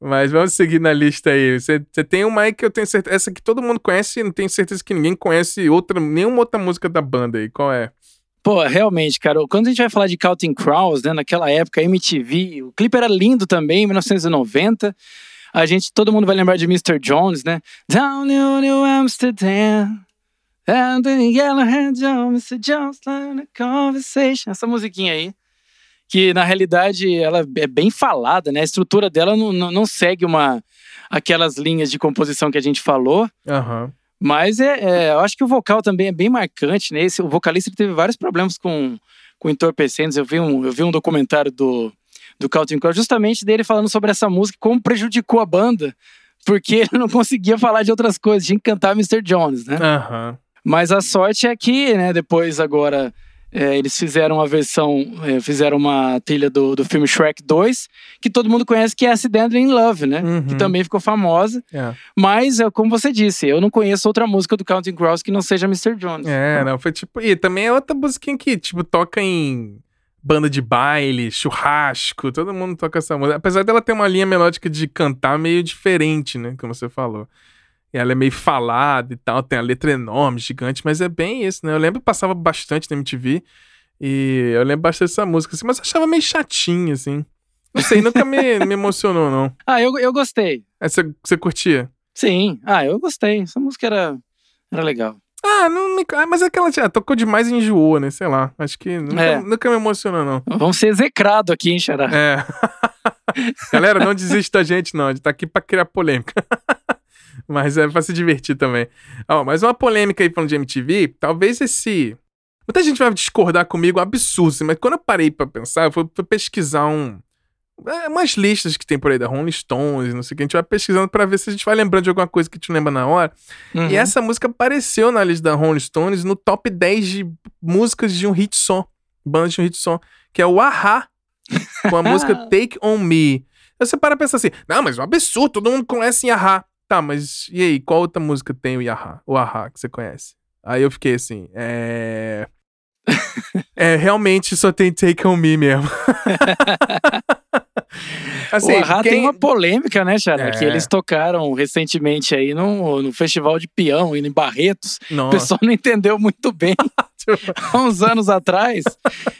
Mas vamos seguir na lista aí. Você tem uma aí que eu tenho certeza. Essa que todo mundo conhece e não tenho certeza que ninguém conhece outra, nenhuma outra música da banda aí. Qual é? Pô, realmente, cara, quando a gente vai falar de Counting Crows, né, naquela época, MTV, o clipe era lindo também, em 1990. A gente, todo mundo vai lembrar de Mr. Jones, né? Down in New Amsterdam, and the Yellowhead John, Mr. Jones, a conversation. Essa musiquinha aí, que na realidade ela é bem falada, né? A estrutura dela não, não, não segue uma aquelas linhas de composição que a gente falou. Aham. Mas é, é, eu acho que o vocal também é bem marcante, né? Esse, o vocalista teve vários problemas com, com entorpecentes. Eu vi um, eu vi um documentário do, do Counting Crows justamente dele falando sobre essa música, como prejudicou a banda, porque ele não conseguia falar de outras coisas, tinha que cantar Mr. Jones, né? Aham. Mas a sorte é que, né, depois agora é, eles fizeram a versão, é, fizeram uma trilha do, do filme Shrek 2, que todo mundo conhece que é Accidentally in Love, né? Uhum. Que também ficou famosa. É. Mas, é, como você disse, eu não conheço outra música do Counting Crows que não seja Mr. Jones. É, não, foi tipo. E também é outra musiquinha que, tipo, toca em banda de baile, churrasco, todo mundo toca essa música. Apesar dela ter uma linha melódica de cantar meio diferente, né? Como você falou. E ela é meio falada e tal, tem a letra enorme, gigante, mas é bem isso, né? Eu lembro que passava bastante na MTV e eu lembro bastante dessa música, assim, mas eu achava meio chatinha, assim. Não sei, nunca me, me emocionou, não. Ah, eu, eu gostei. É, Você, curtia? Sim. Ah, eu gostei. Essa música era, era legal. Ah, não me. ah, mas aquela já tocou demais e enjoou, né? Sei lá. Acho que nunca, É. nunca me emocionou, não. Vamos ser execrado aqui, hein, Xará? É. Galera, não desiste da gente, não. A gente tá aqui pra criar polêmica. Mas é pra se divertir também. Ó, mas uma polêmica aí falando de MTV, talvez esse. Muita gente vai discordar comigo, um absurdo, mas quando eu parei pra pensar, eu fui, fui pesquisar um. é, umas listas que tem por aí da Rolling Stones, não sei o que. A gente vai pesquisando pra ver se a gente vai lembrando de alguma coisa que te lembra na hora. Uhum. E essa música apareceu na lista da Rolling Stones no top 10 de músicas de um hit só. Banda de um hit só. Que é o Ahá. Com a música Take On Me. Aí você para pra pensar assim, não, mas é um absurdo, todo mundo conhece Ahá. Tá, mas e aí, qual outra música tem o Ahá? O Ahá que você conhece? Aí eu fiquei assim, é... é, realmente só tem Take On Me mesmo. assim, o Ahá quem- tem uma polêmica, né, Xará? É. Que eles tocaram recentemente aí no, no Festival de Peão, indo em Barretos. O Nossa. pessoal não entendeu muito bem há uns anos atrás.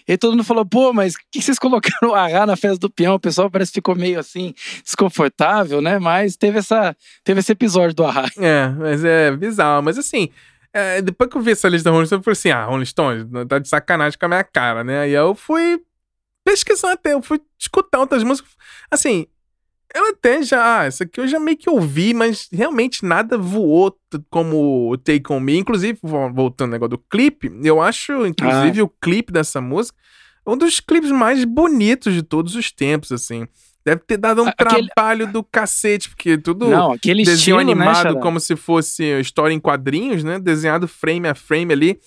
E todo mundo falou, pô, mas por que vocês colocaram o Ahá na festa do peão? O pessoal parece que ficou meio assim, desconfortável, né? Mas teve, essa, teve esse episódio do Ahá. É, mas é bizarro. Mas assim, é, depois que eu vi essa lista da Rolling Stones, eu falei assim: ah, Rolling Stones, tá de sacanagem com a minha cara, né? Aí eu fui pesquisando até, eu fui escutar outras músicas. Assim, eu até já, ah, essa aqui eu já meio que ouvi, mas realmente nada voou como o Take On Me. Inclusive, vo- voltando ao negócio do clipe, eu acho, inclusive, o clipe dessa música um dos clipes mais bonitos de todos os tempos, assim. Deve ter dado um aquele- trabalho do cacete, porque tudo Não, aquele desenho estilo, né, animado Xará? como se fosse história em quadrinhos, né? Desenhado frame a frame ali.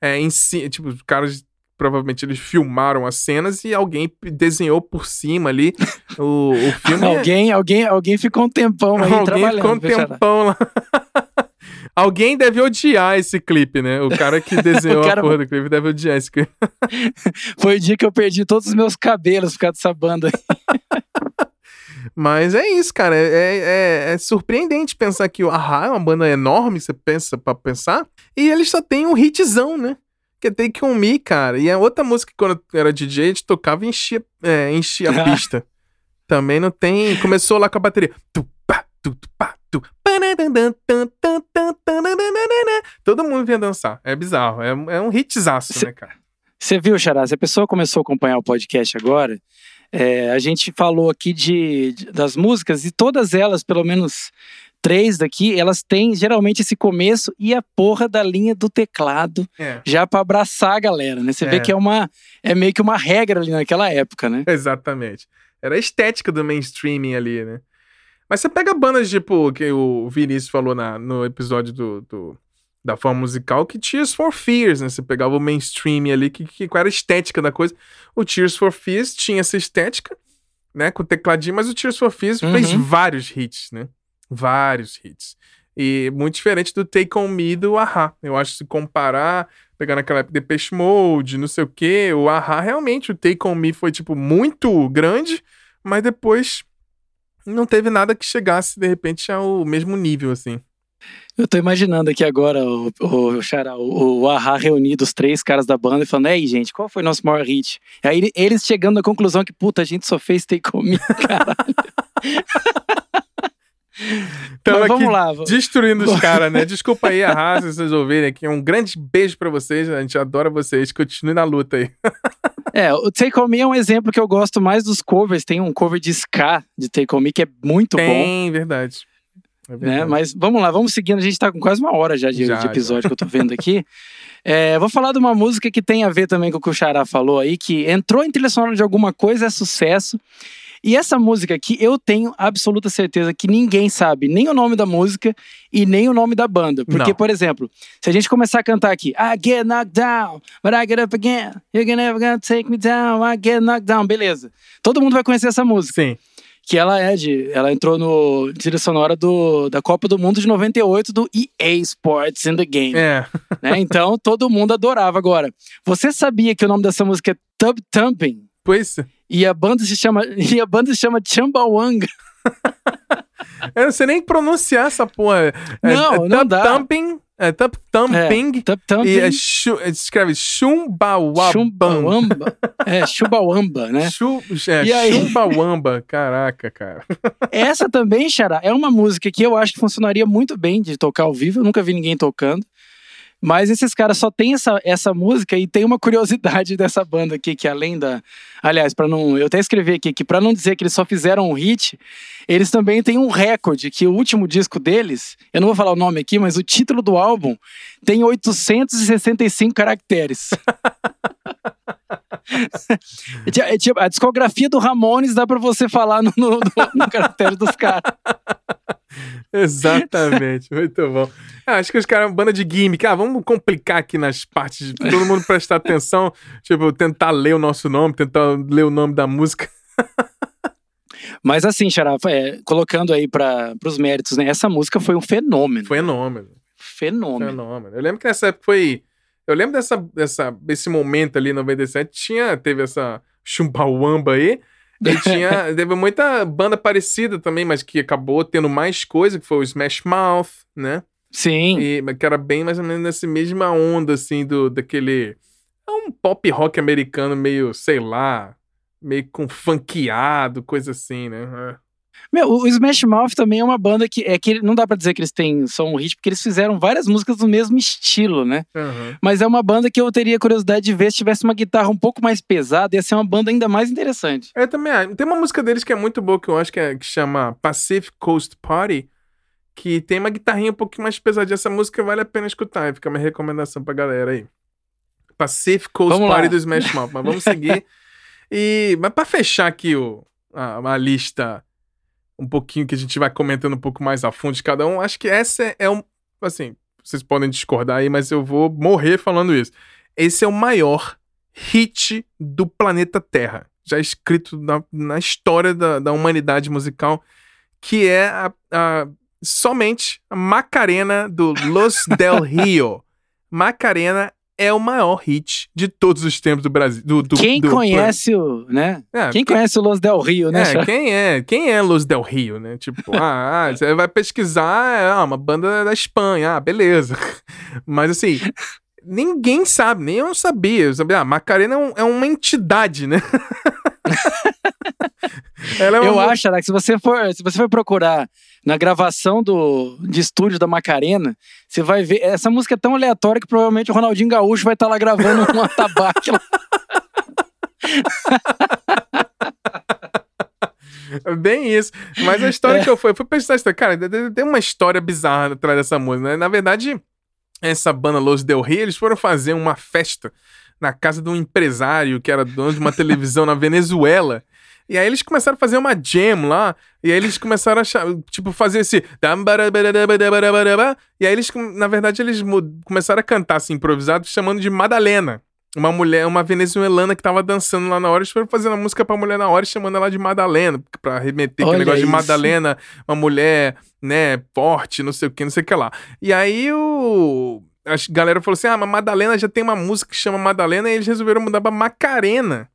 É, em si, tipo, os caras provavelmente eles filmaram as cenas e alguém desenhou por cima ali o, o filme. Alguém, alguém, alguém ficou um tempão aí alguém trabalhando. ficou um tempão lá. Alguém deve odiar esse clipe, né? O cara que desenhou cara- a porra do clipe deve odiar esse clipe. Foi o dia que eu perdi todos os meus cabelos por causa dessa banda. aí. Mas é isso, cara. É, é- é surpreendente pensar que o Ahá é uma banda enorme, você pensa pra pensar. E eles só tem um hitzão, né? Que é Take On Me, cara. E é outra música que quando eu era DJ, a gente tocava e enchia, é, enchia a pista. Também não tem. Começou lá com a bateria. Tu, pá, tu, tu, pá, tu. Todo mundo vinha dançar. É bizarro. É, é um hitzaço, Cê- né, cara? Você viu, Xará? Se a pessoa começou a acompanhar o podcast agora, é, a gente falou aqui de, de- das músicas e todas elas, pelo menos três daqui, elas têm geralmente esse começo e a porra da linha do teclado É. já pra abraçar a galera, né? Você vê É. que é uma é meio que uma regra ali naquela época, né? Exatamente. Era a estética do mainstreaming ali, né? Mas você pega bandas tipo que o Vinícius falou na, no episódio do, do- da forma musical, que Tears for Fears, né? Você pegava o mainstream ali, que, que qual era a estética da coisa. O Tears for Fears tinha essa estética, né? Com o tecladinho, mas o Tears for Fears fez Uhum. vários hits, né? Vários hits. E muito diferente do Take On Me do Ahá. Eu acho que se comparar, pegar naquela época Depeche Mode, não sei o quê, o Ahá realmente, o Take On Me foi, tipo, muito grande, mas depois não teve nada que chegasse, de repente, ao mesmo nível, assim. Eu tô imaginando aqui agora o, o, Xará, o, o Ahá reunido, os três caras da banda, e falando: Ei, gente, qual foi nosso maior hit? E aí eles chegando à conclusão que, puta, a gente só fez Take On Me, cara. Então, vamos lá. destruindo os caras, né? Desculpa aí a raça, se vocês ouvirem aqui. Um grande beijo pra vocês, a gente adora vocês. Continue na luta aí. É, o Take On Me é um exemplo que eu gosto mais dos covers. Tem um cover de ska de Take On Me que é muito bom. Tem, verdade. É Né? verdade. Mas vamos lá, vamos seguindo. A gente tá com quase uma hora já de, Já, de episódio que eu tô vendo aqui. É, vou falar de uma música que tem a ver também com o que o Xará falou aí, que entrou em trilha sonora de alguma coisa, é sucesso. E essa música aqui, eu tenho absoluta certeza que ninguém sabe nem o nome da música e nem o nome da banda. Porque, Não. por exemplo, se a gente começar a cantar aqui, I get knocked down, but I get up again, you're never gonna take me down, I get knocked down, beleza. Todo mundo vai conhecer essa música Sim. que ela é de. Ela entrou no trilha sonora do, da Copa do Mundo de 98 do EA Sports in the Game. É. né? Então todo mundo adorava. Agora, você sabia que o nome dessa música é Tub Thumping? Pois. E a banda se chama, e a banda se chama Chumbawanga. Eu não sei nem pronunciar essa porra. É, Não, é não dá. Thumping. É Thump Thumping. Tub Thumping. E é chu, é, escreve Chumbawabam. Chumbawamba. É, Chumbawamba, né? Chu, é, E aí? Chumbawamba. Caraca, cara. Essa também, Xará, é uma música que eu acho que funcionaria muito bem de tocar ao vivo. Eu nunca vi ninguém tocando. Mas esses caras só têm essa, essa música e tem uma curiosidade dessa banda aqui, que além da. Aliás, para não. Eu até escrevi aqui que, para não dizer que eles só fizeram um hit, eles também têm um recorde, que o último disco deles, eu não vou falar o nome aqui, mas o título do álbum tem 865 caracteres. É ti- é tipo, a discografia do Ramones dá pra você falar no, no, no, no caractere dos caras. Exatamente, muito bom. Ah, acho que os caras, banda de gimmick. Ah, vamos complicar aqui nas partes, todo mundo prestar atenção. Tipo, tentar ler o nosso nome, tentar ler o nome da música. Mas assim, Xará, é, colocando aí para os méritos, né? Essa música foi um fenômeno. Fenômeno. Fenômeno. Fenômeno. Eu lembro que nessa época foi. Eu lembro dessa, dessa, desse momento ali, em 97, tinha, teve essa Chumbawamba aí. E tinha, teve muita banda parecida também, mas que acabou tendo mais coisa, que foi o Smash Mouth, né? Sim. E, que era bem mais ou menos nessa mesma onda, assim, do, daquele. É um pop rock americano meio, sei lá, meio com funkeado, coisa assim, né? É. Meu, o Smash Mouth também é uma banda que é que não dá pra dizer que eles têm só um hit, porque eles fizeram várias músicas do mesmo estilo, né? Aham. Mas é uma banda que eu teria curiosidade de ver se tivesse uma guitarra um pouco mais pesada, ia ser uma banda ainda mais interessante. Eu também acho. Tem uma música deles que é muito boa, que eu acho que, é, que chama Pacific Coast Party, que tem uma guitarrinha um pouquinho mais pesadinha. Essa música vale a pena escutar, fica uma recomendação pra galera aí. Pacific Coast Vamos Party lá. do Smash Mouth, mas vamos seguir. e, mas pra fechar aqui o, a, a lista, um pouquinho que a gente vai comentando um pouco mais a fundo de cada um, acho que essa é um. Assim, vocês podem discordar aí, mas eu vou morrer falando isso. Esse é o maior hit do planeta Terra, já escrito na, na história da, da humanidade musical, que é a, a- somente a Macarena do Los Del Rio. Macarena é o maior hit de todos os tempos do Brasil. Do, do- Quem do conhece o, né? É, Quem conhece o Los Del Rio, né? é, quem é? Quem é Los Del Rio, né? Tipo, ah, ah, você vai pesquisar, é ah, uma banda da Espanha, ah, beleza. Mas assim, ninguém sabe, nem eu sabia. Eu sabia, ah, Macarena é, um- é uma entidade, né? Ela é uma... Eu acho, Araque, se você for, se você for procurar na gravação do, de estúdio da Macarena, você vai ver. Essa música é tão aleatória que provavelmente o Ronaldinho Gaúcho vai estar lá gravando um atabaque. Bem isso. Mas a história é. que eu fui, eu fui pensar, cara, tem uma história bizarra atrás dessa música, né? Na verdade, essa banda Los Del Rey, eles foram fazer uma festa na casa de um empresário que era dono de uma televisão na Venezuela. E aí eles começaram a fazer uma jam lá, e aí eles começaram a, tipo, fazer esse... E aí eles, na verdade, eles começaram a cantar, assim, improvisado, chamando de Madalena uma mulher, uma venezuelana que tava dançando lá na hora, eles foram fazendo a música pra mulher na hora, chamando ela de Madalena, pra remeter aquele negócio isso. de Madalena, uma mulher, né, forte, não sei o que, não sei o que lá. E aí o. A galera falou assim: ah, mas Madalena já tem uma música que chama Madalena, e eles resolveram mudar pra Macarena.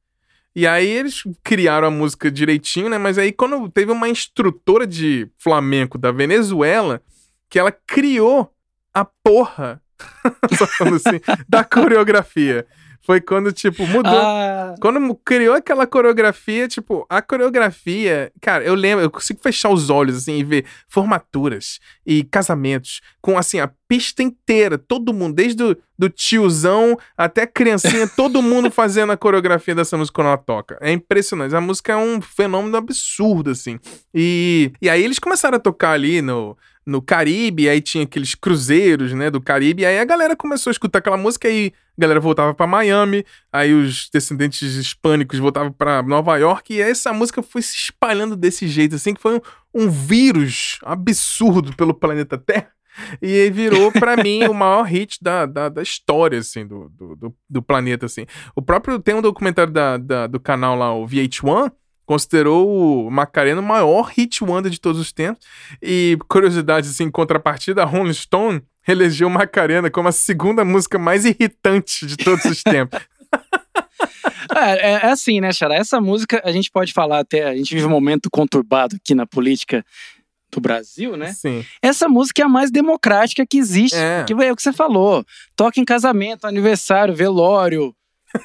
E aí eles criaram a música direitinho, né? Mas aí quando teve uma instrutora de flamenco da Venezuela, que ela criou a porra assim, da coreografia. Foi quando, tipo, mudou. Ah. Quando criou aquela coreografia, tipo, a coreografia. Cara, eu lembro, eu consigo fechar os olhos, assim, e ver formaturas e casamentos com, assim, a pista inteira, todo mundo, desde o do tiozão até a criancinha, todo mundo fazendo a coreografia dessa música quando ela toca. É impressionante. A música é um fenômeno absurdo, assim. E, e aí eles começaram a tocar ali no no Caribe, aí tinha aqueles cruzeiros, né, do Caribe, aí a galera começou a escutar aquela música e a galera voltava para Miami, aí os descendentes hispânicos voltavam para Nova York e essa música foi se espalhando desse jeito, assim, que foi um, um vírus absurdo pelo planeta Terra. E virou, para mim, o maior hit da, da, da história, assim, do, do, do, planeta, assim. O próprio, tem um documentário da, da, do canal lá, o VH1, considerou o Macarena o maior hit wonder de todos os tempos. E, curiosidade, assim, em contrapartida, a Rolling Stone elegeu Macarena como a segunda música mais irritante de todos os tempos. É, é, é, assim, né, Xará? Essa música, a gente pode falar até, a gente vive um momento conturbado aqui na política do Brasil, né? Sim. Essa música é a mais democrática que existe. É. Que é o que você falou. Toca em casamento, aniversário, velório,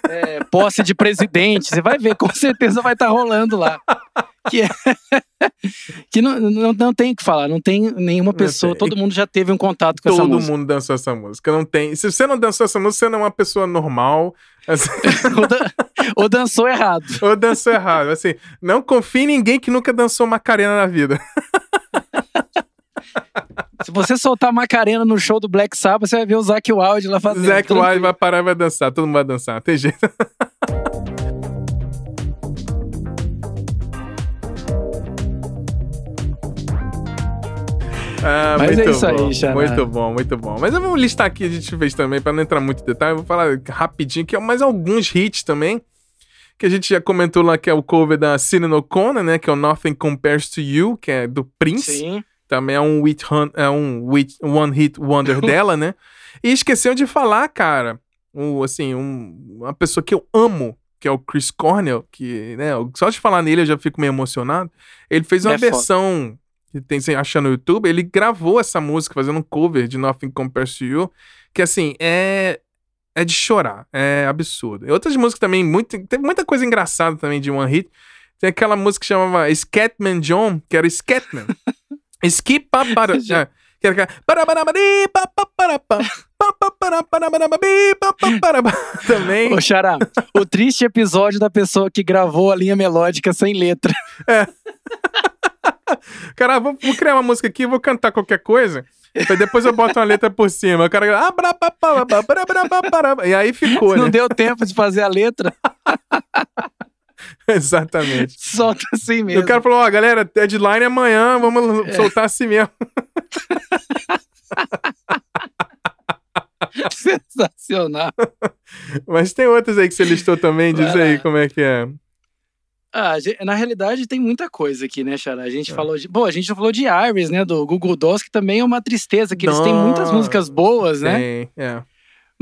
é, posse de presidente, você vai ver, com certeza vai estar tá rolando lá. Que, é, que não, não, não tem o que falar, não tem nenhuma pessoa, todo mundo já teve um contato com todo essa música. Todo mundo dançou essa música, não tem. Se você não dançou essa música, você não é uma pessoa normal. Assim... ou, dan ou dançou errado. ou dançou errado, assim, não confie em ninguém que nunca dançou Macarena na vida. Se você soltar Macarena no show do Black Sabbath, você vai ver o Zac Wild lá fazendo. Zac Wild vai parar e vai dançar. Todo mundo vai dançar. Tem jeito. Ah, Mas é isso bom, aí, Xaná. Muito bom, muito bom. Mas eu vou listar aqui, a gente fez também, para não entrar muito em detalhe, eu vou falar rapidinho, que é mais alguns hits também, que a gente já comentou lá, que é o cover da Cine O'Connor, né, que é o Nothing Compares to You, que é do Prince. Sim também é um, hit, é um hit, one hit wonder dela, né? E esqueceu de falar, cara, um, assim, um, uma pessoa que eu amo, que é o Chris Cornell, que, né, só de falar nele eu já fico meio emocionado. Ele fez uma é versão que tem você achar no YouTube, ele gravou essa música fazendo um cover de Nothing Compares to You, que assim, é é de chorar, é absurdo. E outras músicas também, muito, tem muita coisa engraçada também de One Hit. Tem aquela música que chamava Scatman John, que era Scatman. Skip para. Também. Ô, Xará, o triste episódio da pessoa que gravou a linha melódica sem letra. É. Cara, vou, vou criar uma música aqui, vou cantar qualquer coisa. Depois eu boto uma letra por cima. O cara. E aí ficou, Não né? deu tempo de fazer a letra. Exatamente. Solta assim mesmo. E o cara falou: Ó, oh, galera, deadline é amanhã, vamos é. soltar assim mesmo. Sensacional. Mas tem outras aí que você listou também, diz aí como é que é. Ah, na realidade tem muita coisa aqui, né, Xará? A gente é. falou de. Bom, a gente já falou de Iris, né? Do Google Docs, que também é uma tristeza, que Não, eles têm muitas músicas boas, né? Tem, é.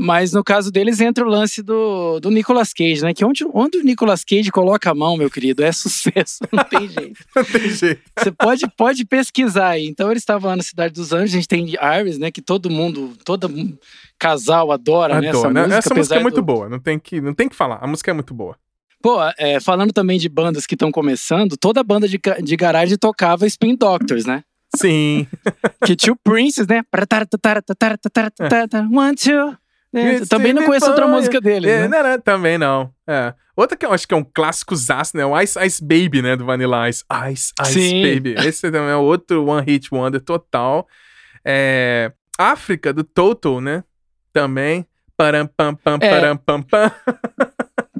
Mas no caso deles entra o lance do, do Nicolas Cage, né? Que onde, onde o Nicolas Cage coloca a mão, meu querido, é sucesso. Não tem jeito. Não tem jeito. Você pode, pode pesquisar aí. Então eles estavam lá na Cidade dos Anjos, a gente tem Iris, né? Que todo mundo, todo casal adora, adora né? Essa música, essa música é muito do... boa, não tem, que, não tem que falar. A música é muito boa. Pô, é, falando também de bandas que estão começando, toda banda de, de garagem tocava Spin Doctors, né? Sim. que tinha o Princess, né? One, two. É, também não conheço outra música dele. É, né? não, não, também não. É. Outra que eu acho que é um clássico zaço, né? O Ice Ice Baby, né? Do Vanilla Ice. Ice Ice Sim. Baby. Esse também é outro One Hit Wonder total. É... África, do Toto, né? Também. Param, pam, pam, é. param, pam, pam.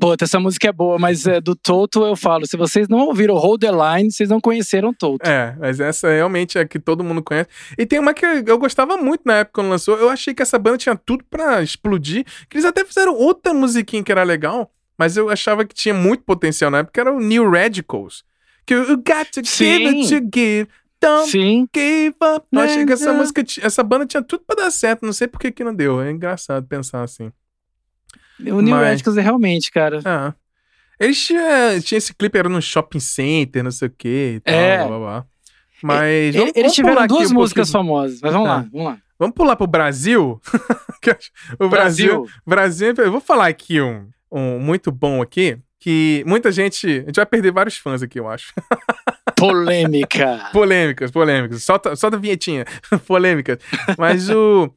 Pô, essa música é boa, mas é, do Toto eu falo, se vocês não ouviram Hold the Line, vocês não conheceram Toto. É, mas essa realmente é a que todo mundo conhece. E tem uma que eu gostava muito na época quando lançou, eu achei que essa banda tinha tudo para explodir, que eles até fizeram outra musiquinha que era legal, mas eu achava que tinha muito potencial na época, que era o New Radicals. Que you got to Sim. give it to give, don't Sim. give up. Eu achei que essa música, essa banda tinha tudo para dar certo, não sei por que que não deu, é engraçado pensar assim. O New Mas... Radicals é realmente, cara. Ah. Eles tinham, tinha esse clipe, era no shopping center, não sei o quê e tal, é. blá, blá, blá. Mas. Vamos, eles tiveram duas um músicas famosas, mas vamos lá, vamos lá. Vamos pular pro Brasil? o Brasil. Brasil, eu vou falar aqui um, um muito bom aqui, que muita gente. A gente vai perder vários fãs aqui, eu acho. Polêmica. polêmicas, polêmicas. Solta, solta a vinhetinha. polêmicas. Mas o.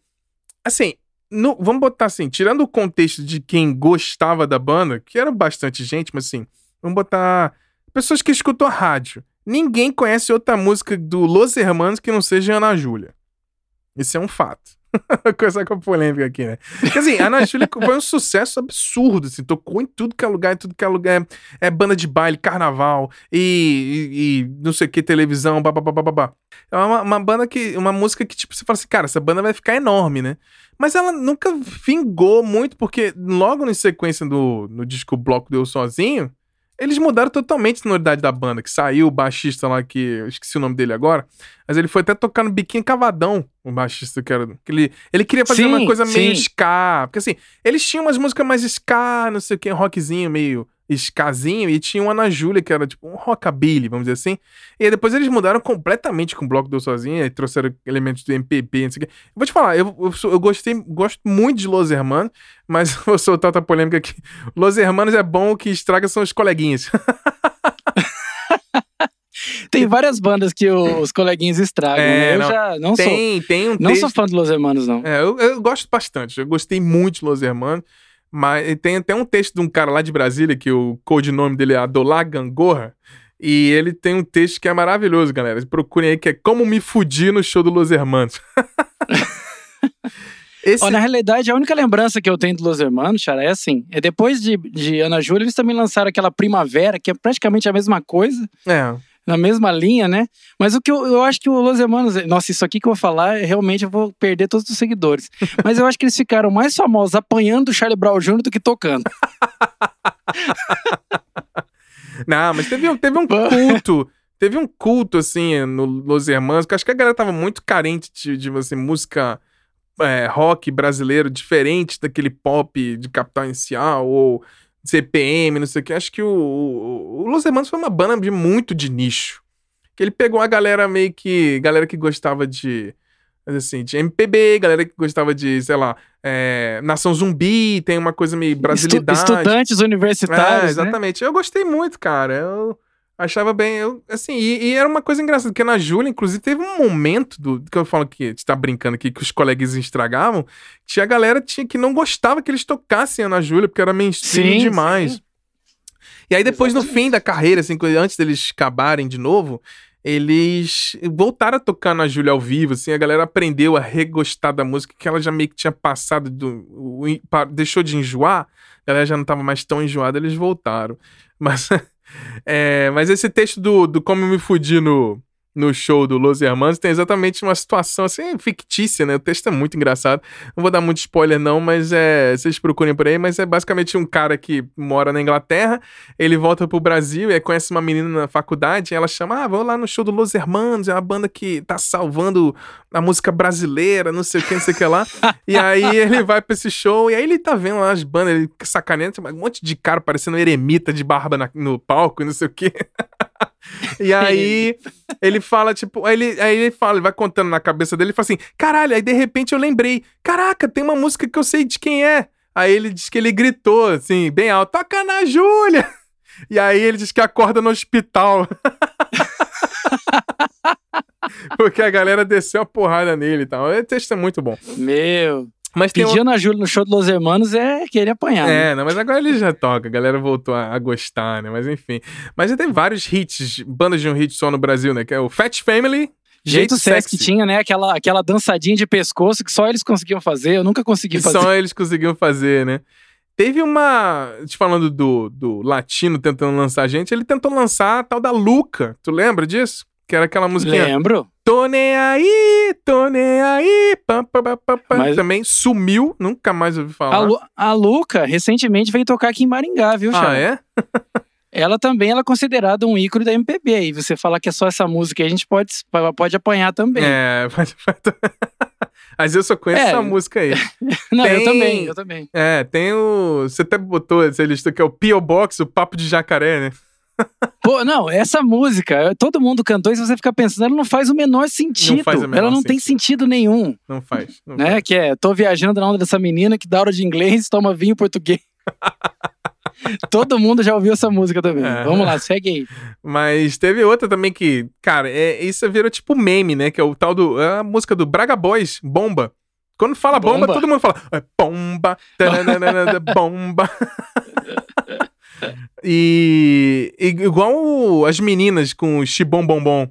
Assim, no, vamos botar assim, tirando o contexto de quem gostava da banda, que era bastante gente, mas assim, vamos botar pessoas que escutam a rádio. Ninguém conhece outra música do Los Hermanos que não seja Ana Júlia. Isso é um fato. Coisa com polêmica aqui, né? Porque assim, a Ana Júlia foi um sucesso absurdo, assim, tocou em tudo que é lugar, em tudo que é lugar. É, banda de baile, carnaval e, e, e não sei o que, televisão, babá. É uma, uma banda que. Uma música que, tipo, você fala assim, cara, essa banda vai ficar enorme, né? Mas ela nunca vingou muito, porque logo em sequência do no disco Bloco Deu Sozinho, eles mudaram totalmente a sonoridade da banda, que saiu o baixista lá, que eu esqueci o nome dele agora, mas ele foi até tocar no Biquinho Cavadão, o baixista que era. Que ele, ele queria fazer sim, uma coisa meio sim. ska, porque assim, eles tinham umas músicas mais ska, não sei o que, rockzinho meio escasinho e tinha o Ana Júlia, que era tipo um rockabilly, vamos dizer assim. E aí depois eles mudaram completamente com o bloco do Sozinha e trouxeram elementos do MPB, não sei o quê. vou te falar, eu, eu, eu, gostei, gosto muito de Los Hermanos, mas vou soltar outra polêmica aqui. Los Hermanos é bom, o que estraga são os coleguinhas. Tem várias bandas que os coleguinhas estragam, é, né? Eu não, já não tem, sou. Tem um não texto... sou fã de Los Hermanos, não. É, eu, eu gosto bastante. Eu gostei muito de Los Hermanos. Mas tem até um texto de um cara lá de Brasília, que o codinome dele é Adolá Gangorra. E ele tem um texto que é maravilhoso, galera. Procurem aí, que é Como Me Fudir no Show do Los Hermanos. Esse... na realidade, a única lembrança que eu tenho do Los Hermanos, Chara, é assim: é depois de, de Ana Júlia, eles também lançaram aquela Primavera, que é praticamente a mesma coisa. É na mesma linha, né? Mas o que eu, eu acho que o Los Hermanos, nossa, isso aqui que eu vou falar, realmente eu vou perder todos os seguidores. Mas eu acho que eles ficaram mais famosos apanhando o Charlie Brown Jr. do que tocando. Não, mas teve, teve um culto. teve um culto, assim, no Los Hermanos, que acho que a galera tava muito carente de, de assim, música é, rock brasileiro, diferente daquele pop de Capital Inicial, ou CPM, não sei o que. Acho que o, o, o Los Hermanos foi uma banda de muito de nicho. Que ele pegou a galera meio que. Galera que gostava de. Assim, de MPB, galera que gostava de, sei lá, é, Nação Zumbi, tem uma coisa meio brasilidade. Estudantes universitários. É, exatamente. Né? Eu gostei muito, cara. Eu, Achava bem, eu, assim, e, e, era uma coisa engraçada, porque na Júlia, inclusive, teve um momento do que eu falo que a gente tá brincando aqui, que os colegas estragavam, tinha a galera tinha, que não gostava que eles tocassem a Ana Júlia, porque era mainstream sim, demais. Sim. E aí depois, Exatamente. no fim da carreira, assim, antes deles acabarem de novo, eles voltaram a tocar na Júlia ao vivo, assim, a galera aprendeu a regostar da música, que ela já meio que tinha passado, do, o, deixou de enjoar, a galera já não tava mais tão enjoada, eles voltaram. Mas é, mas esse texto do, do Como Me Fudi no, no show do Los Hermanos tem exatamente uma situação assim fictícia, né? O texto é muito engraçado. Não vou dar muito spoiler não, mas é, vocês procurem por aí, mas é basicamente um cara que mora na Inglaterra, ele volta pro Brasil e conhece uma menina na faculdade, e ela chama: "Ah, vou lá no show do Los Hermanos, é uma banda que tá salvando a música brasileira, não sei o que, não sei o que lá". e aí ele vai para esse show e aí ele tá vendo lá as bandas, ele sacaneando, um monte de cara parecendo eremita de barba na, no palco e não sei o que. E aí ele fala, tipo, aí ele, aí ele fala, ele vai contando na cabeça dele e fala assim: caralho, aí de repente eu lembrei, caraca, tem uma música que eu sei de quem é. Aí ele diz que ele gritou, assim, bem alto, toca na Júlia! E aí ele diz que acorda no hospital. Porque a galera desceu a porrada nele e tal. O texto é muito bom. Meu. Mas tem Pedindo ajuda no show do Los Hermanos é querer apanhar. né? É, não, mas agora ele já toca, a galera voltou a, a gostar, né? Mas enfim. Mas já tem vários hits, bandas de um hit só no Brasil, né? Que é o Fat Family. Jeito sexy que tinha, né? Aquela, aquela dançadinha de pescoço que só eles conseguiam fazer. Eu nunca consegui fazer. só eles conseguiam fazer, né? Teve uma. Te falando do, do latino tentando lançar a gente, ele tentou lançar a tal da Luca. Tu lembra disso? Que era aquela musiquinha. Lembro. Tô nem aí, tô nem aí. Pam, pam, pam. Mas- Também sumiu, nunca mais ouvi falar. A, Lu- a Luca recentemente veio tocar aqui em Maringá, viu, ah, Chá? é? Ela também ela é considerada um ícone da MPB. Aí você falar que é só essa música aí, a gente pode, pode apanhar também. É, pode- Mas eu só conheço É. essa música aí. Não, eu tem- também, eu também. É, tem o. Você até botou essa lista que é o P.O. Box, o Papo de Jacaré, né? Pô, não, essa música, todo mundo cantou e se você ficar pensando, ela não faz o menor sentido. faz o menor ela não tem sentido nenhum, Não faz. Não né? Que é, tô viajando na onda dessa menina que dá aula de inglês, toma vinho português. todo mundo já ouviu essa música também. É. Vamos lá, segue aí. Mas teve outra também que, cara, é, isso virou tipo meme, né? Que é o tal do. é a música do Braga Boys, Bomba. Quando fala bomba, Bomba. todo mundo fala é bomba, tananana, bomba. e, e igual o- as meninas com o Chibom Bombom.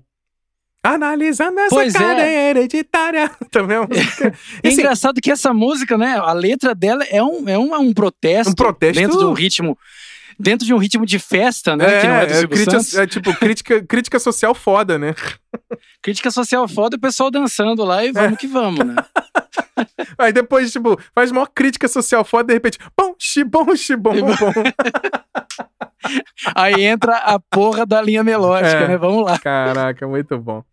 Analisando essa Pois é. cadeia hereditária. Também é música. É Assim, engraçado que essa música, né? A letra dela é um, é um, é um protesto. Um protesto- Dentro de um ritmo. Dentro de um ritmo de festa, né? que não é do Silvio crítica, Santos. é tipo crítica, crítica social foda, né? Crítica social foda, o pessoal dançando lá e vamos que vamos, né? Aí depois, tipo, faz maior crítica social foda, de repente, bom, xibom, xibom, bom. Aí entra a porra da linha melódica, É. né? Vamos lá. Caraca, muito bom.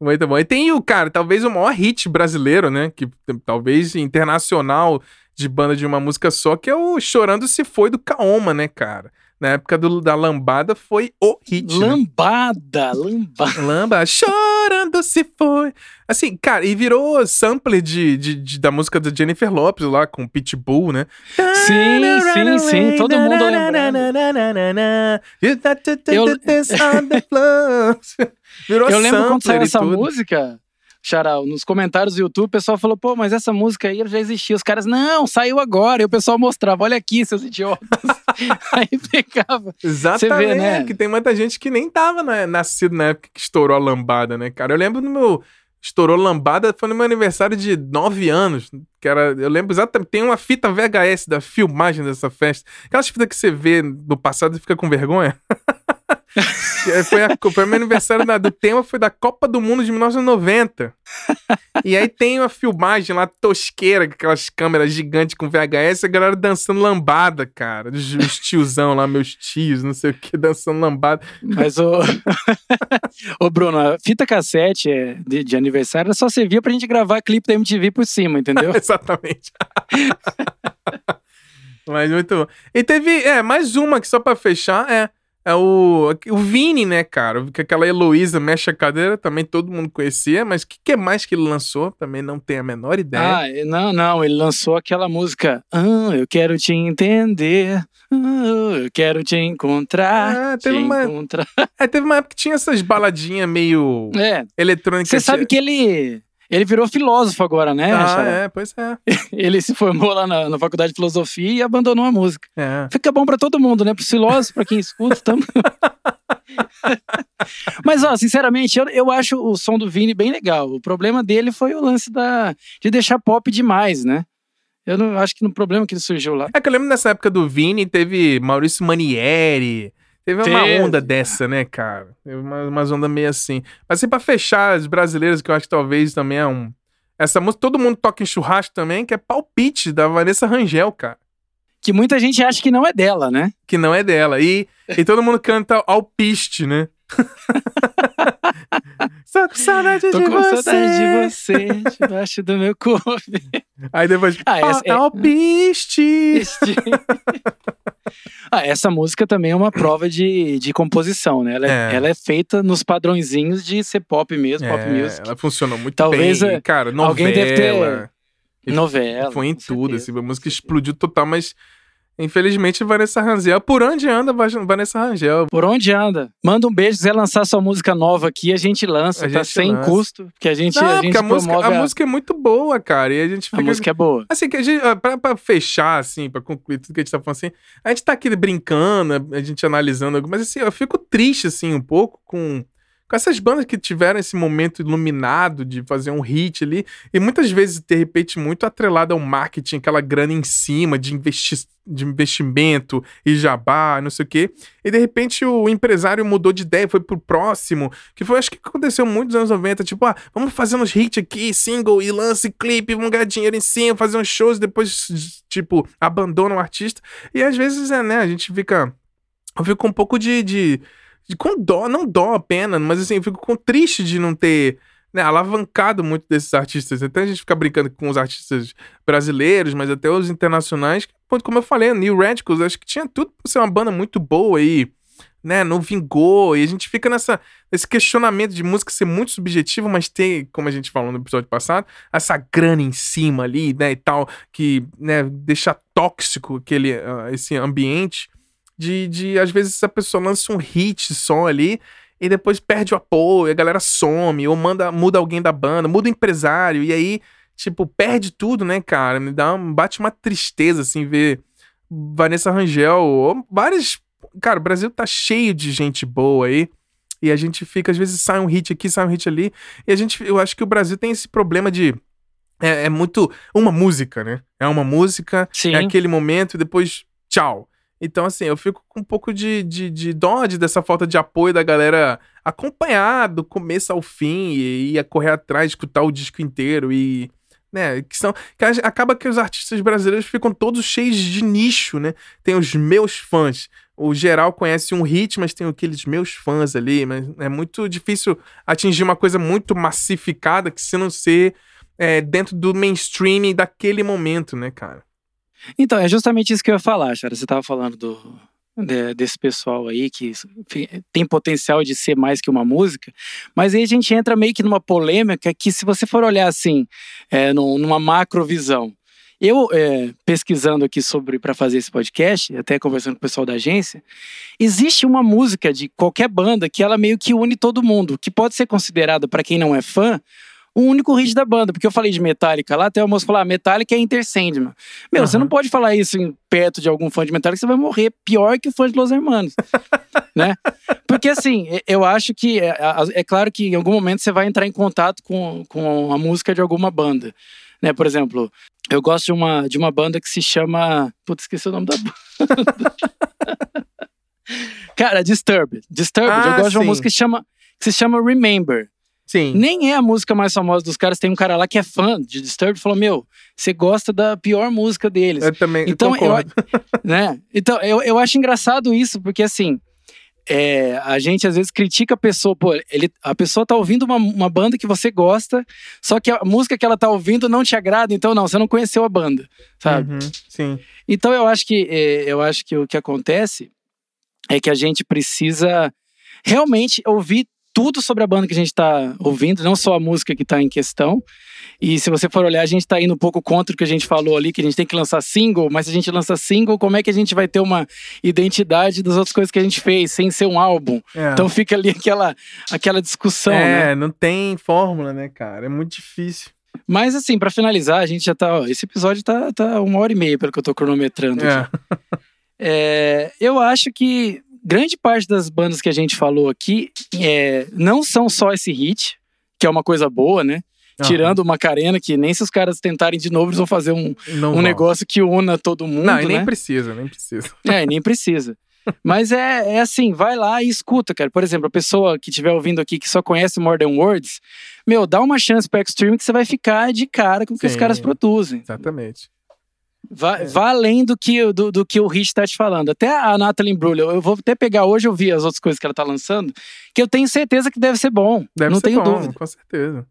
Muito bom. E tem o, cara, talvez o maior hit brasileiro, né? Que talvez internacional de banda de uma música só, que é o Chorando Se Foi do Kaoma, né, cara? Na época do- da lambada foi o hit. né? Lambada, lambada. Lamba, chorando se foi. Assim, cara, e virou sampler de, de, de- da música da Jennifer Lopes lá com Pitbull, né? Sim, sim, sim, todo mundo lembrando. Eu- Eu lembro quando saiu essa tudo. música, Charal, nos comentários do YouTube, o pessoal falou, pô, mas essa música aí já existia. Os caras, não, saiu agora. E o pessoal mostrava, olha aqui, seus idiotas. aí pegava. Exatamente, vê, né? que tem muita gente que nem tava na- nascido na época que estourou a lambada, né, cara? Eu lembro no meu. Estourou lambada, foi no meu aniversário de 9 anos. Que era, eu lembro exatamente. Tem uma fita VHS da filmagem dessa festa. Aquelas fitas que você vê do passado e fica com vergonha. Aí foi, a, foi meu aniversário da- do tema, foi da Copa do Mundo de 1990. E aí tem uma filmagem lá tosqueira, com aquelas câmeras gigantes com VHS, a galera dançando lambada, cara. Os, os tiozão lá, meus tios, não sei o que, dançando lambada. Mas o. Ô, Bruno, a fita cassete é, de, de aniversário só servia pra gente gravar clipe da MTV por cima, entendeu? Exatamente. Mas muito bom. E teve, é, mais uma que só pra fechar, é. É o, o Vini, né, cara? Que aquela Heloísa mexe a cadeira, também todo mundo conhecia, mas o que, que mais que ele lançou? Também não tenho a menor ideia. Ah, não, não, ele lançou aquela música. Ah, eu quero te entender. Ah, eu quero te encontrar. Ah, te teve uma- encontrar. É, teve uma época que tinha essas baladinhas meio É, eletrônicas. você sabe que ele. Ele virou filósofo agora, né? Ah, Xará? é, pois é. Ele se formou lá na, na faculdade de filosofia e abandonou a música. é. Fica bom pra todo mundo, né? Pros filósofos, pra quem escuta, tamo... Mas, ó, sinceramente, eu, eu acho o som do Vini bem legal. O problema dele foi o lance da, de deixar pop demais, né? Eu não acho que no problema que ele surgiu lá. É que eu lembro nessa época do Vini, teve Maurício Manieri. Teve uma Teve. onda dessa, né, cara? Teve uma, umas ondas meio assim. Mas assim, pra fechar, as brasileiras, que eu acho que talvez também é um. Essa música, todo mundo toca em churrasco também, que é Palpite, da Vanessa Rangel, cara. Que muita gente acha que não é dela, né? Que não é dela. E, e todo mundo canta Alpiste, né? Só com saudade Tô de com você. saudade de você, debaixo do meu corpo. Aí depois, Ah, essa é- Alpiste. Este- ah, essa música também é uma prova de, de composição, né? Ela é, É. ela é feita nos padrõezinhos de ser pop mesmo, pop É, music. ela funcionou muito Talvez, bem. é, E, cara, novela. alguém deve ter- Novela. Foi em tudo, certeza. assim, a música explodiu total, mas Infelizmente, Vanessa Rangel. Por onde anda Vanessa Rangel? Por onde anda? Manda um beijo. Se quiser lançar sua música nova aqui, a gente lança. A tá gente sem lança. custo. Porque a gente, Não, a gente a música, a... a música é muito boa, cara. E a gente fica... A música é boa. Assim, que a gente, pra, pra fechar, assim, pra concluir tudo que a gente tá falando assim, a gente tá aqui brincando, a gente analisando, mas assim, eu fico triste, assim, um pouco com com essas bandas que tiveram esse momento iluminado de fazer um hit ali, e muitas vezes, de repente, muito atrelado ao marketing, aquela grana em cima de, investi de investimento e jabá, não sei o quê. E de repente o empresário mudou de ideia, foi pro próximo, que foi acho que aconteceu muito nos anos 90, tipo, ah, vamos fazer uns hits aqui, single e lance clipe, vamos ganhar dinheiro em cima, fazer uns shows, depois, tipo, abandona o artista. E às vezes, é, né, a gente fica. Eu fico com um pouco de, de com dó, não dó pena, mas assim, eu fico com triste de não ter né, alavancado muito desses artistas. Até a gente fica brincando com os artistas brasileiros, mas até os internacionais. Como eu falei, New Radicals, acho que tinha tudo pra ser uma banda muito boa aí, né? Não vingou. E a gente fica nessa, nesse questionamento de música ser muito subjetivo, mas ter, como a gente falou no episódio passado, essa grana em cima ali, né? E tal, que né, deixa tóxico aquele, uh, esse ambiente de, de às vezes a pessoa lança um hit só ali e depois perde o apoio, a galera some, ou manda, muda alguém da banda, muda o empresário, e aí, tipo, perde tudo, né, cara? Me dá bate uma tristeza, assim, ver Vanessa Rangel, várias. Cara, o Brasil tá cheio de gente boa aí. E a gente fica, às vezes sai um hit aqui, sai um hit ali. E a gente, eu acho que o Brasil tem esse problema de. É, é muito. Uma música, né? É uma música, é Sim. é aquele momento, e depois, tchau. Então, assim, eu fico com um pouco de, de, de dó de dessa falta de apoio da galera acompanhar do começo ao fim e ir correr atrás, escutar o disco inteiro e. Né, que são. Que acaba que os artistas brasileiros ficam todos cheios de nicho, né? Tem os meus fãs. O geral conhece um hit, mas tem aqueles meus fãs ali. Mas é muito difícil atingir uma coisa muito massificada que se não ser é, dentro do mainstream daquele momento, né, cara? Então, é justamente isso que eu ia falar, Chara. Você estava falando do, de, desse pessoal aí que tem potencial de ser mais que uma música, mas aí a gente entra meio que numa polêmica que, se você for olhar assim, é, numa macrovisão, eu, é, pesquisando aqui sobre para fazer esse podcast, até conversando com o pessoal da agência, existe uma música de qualquer banda que ela meio que une todo mundo, que pode ser considerada para quem não é fã o único hit da banda. Porque eu falei de Metallica lá, até o moço falou: ah, Metallica é Enter Sandman. Meu, uhum. você não pode falar isso em, perto de algum fã de Metallica, você vai morrer pior que o fã de Los Hermanos. né? Porque assim, eu acho que é, é, claro que em algum momento você vai entrar em contato com, com a música de alguma banda. Né? Por exemplo, eu gosto de uma, de uma banda que se chama. Putz, esqueci o nome da banda. Cara, Disturbed. Disturbed. Ah, eu gosto sim. de uma música que, chama, que se chama Remember. Sim. Nem é a música mais famosa dos caras. Tem um cara lá que é fã de Disturbed e falou: Meu, você gosta da pior música deles. Eu também então. Eu, né? Então, eu, eu acho engraçado isso, porque assim. É, a gente às vezes critica a pessoa, pô, ele, a pessoa tá ouvindo uma, uma banda que você gosta, só que a música que ela tá ouvindo não te agrada, então não, você não conheceu a banda, sabe? Uhum, sim. Então eu acho que é, eu acho que o que acontece é que a gente precisa realmente ouvir tudo sobre a banda que a gente está ouvindo, não só a música que está em questão. E se você for olhar, a gente está indo um pouco contra o que a gente falou ali, que a gente tem que lançar single, mas se a gente lança single, como é que a gente vai ter uma identidade das outras coisas que a gente fez, sem ser um álbum? É. Então fica ali aquela, aquela discussão. É, né? não tem fórmula, né, cara? É muito difícil. Mas assim, para finalizar, a gente já tá. Ó, esse episódio tá, tá uma hora e meia, pelo que eu tô cronometrando. É. é, eu acho que grande parte das bandas que a gente falou aqui é, não são só esse hit, que é uma coisa boa, né? Uhum. Tirando o Macarena, que nem se os caras tentarem de novo, eles vão fazer um, um negócio que una todo mundo. Não, e nem né? precisa, nem precisa. É, nem precisa. Mas é, é assim, vai lá e escuta, cara. Por exemplo, a pessoa que estiver ouvindo aqui que só conhece Modern Words, meu, dá uma chance pro Extreme que você vai ficar de cara com o que Sim, os caras produzem. Exatamente. Vá, é. vá além do que, do, do que o Rich está te falando. Até a Natalie Brulho, eu vou até pegar hoje, eu vi as outras coisas que ela está lançando, que eu tenho certeza que deve ser bom. Deve não ser tenho bom, dúvida. Com certeza.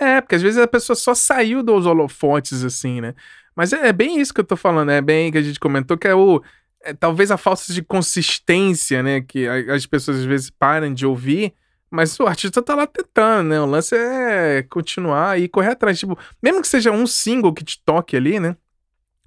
É, porque às vezes a pessoa só saiu dos holofotes, assim, né? Mas é, é bem isso que eu tô falando, é bem que a gente comentou, que é o. É, talvez a falta de consistência, né? Que as pessoas às vezes param de ouvir. Mas o artista tá lá tentando, né? O lance é continuar e correr atrás. Tipo, mesmo que seja um single que te toque ali, né?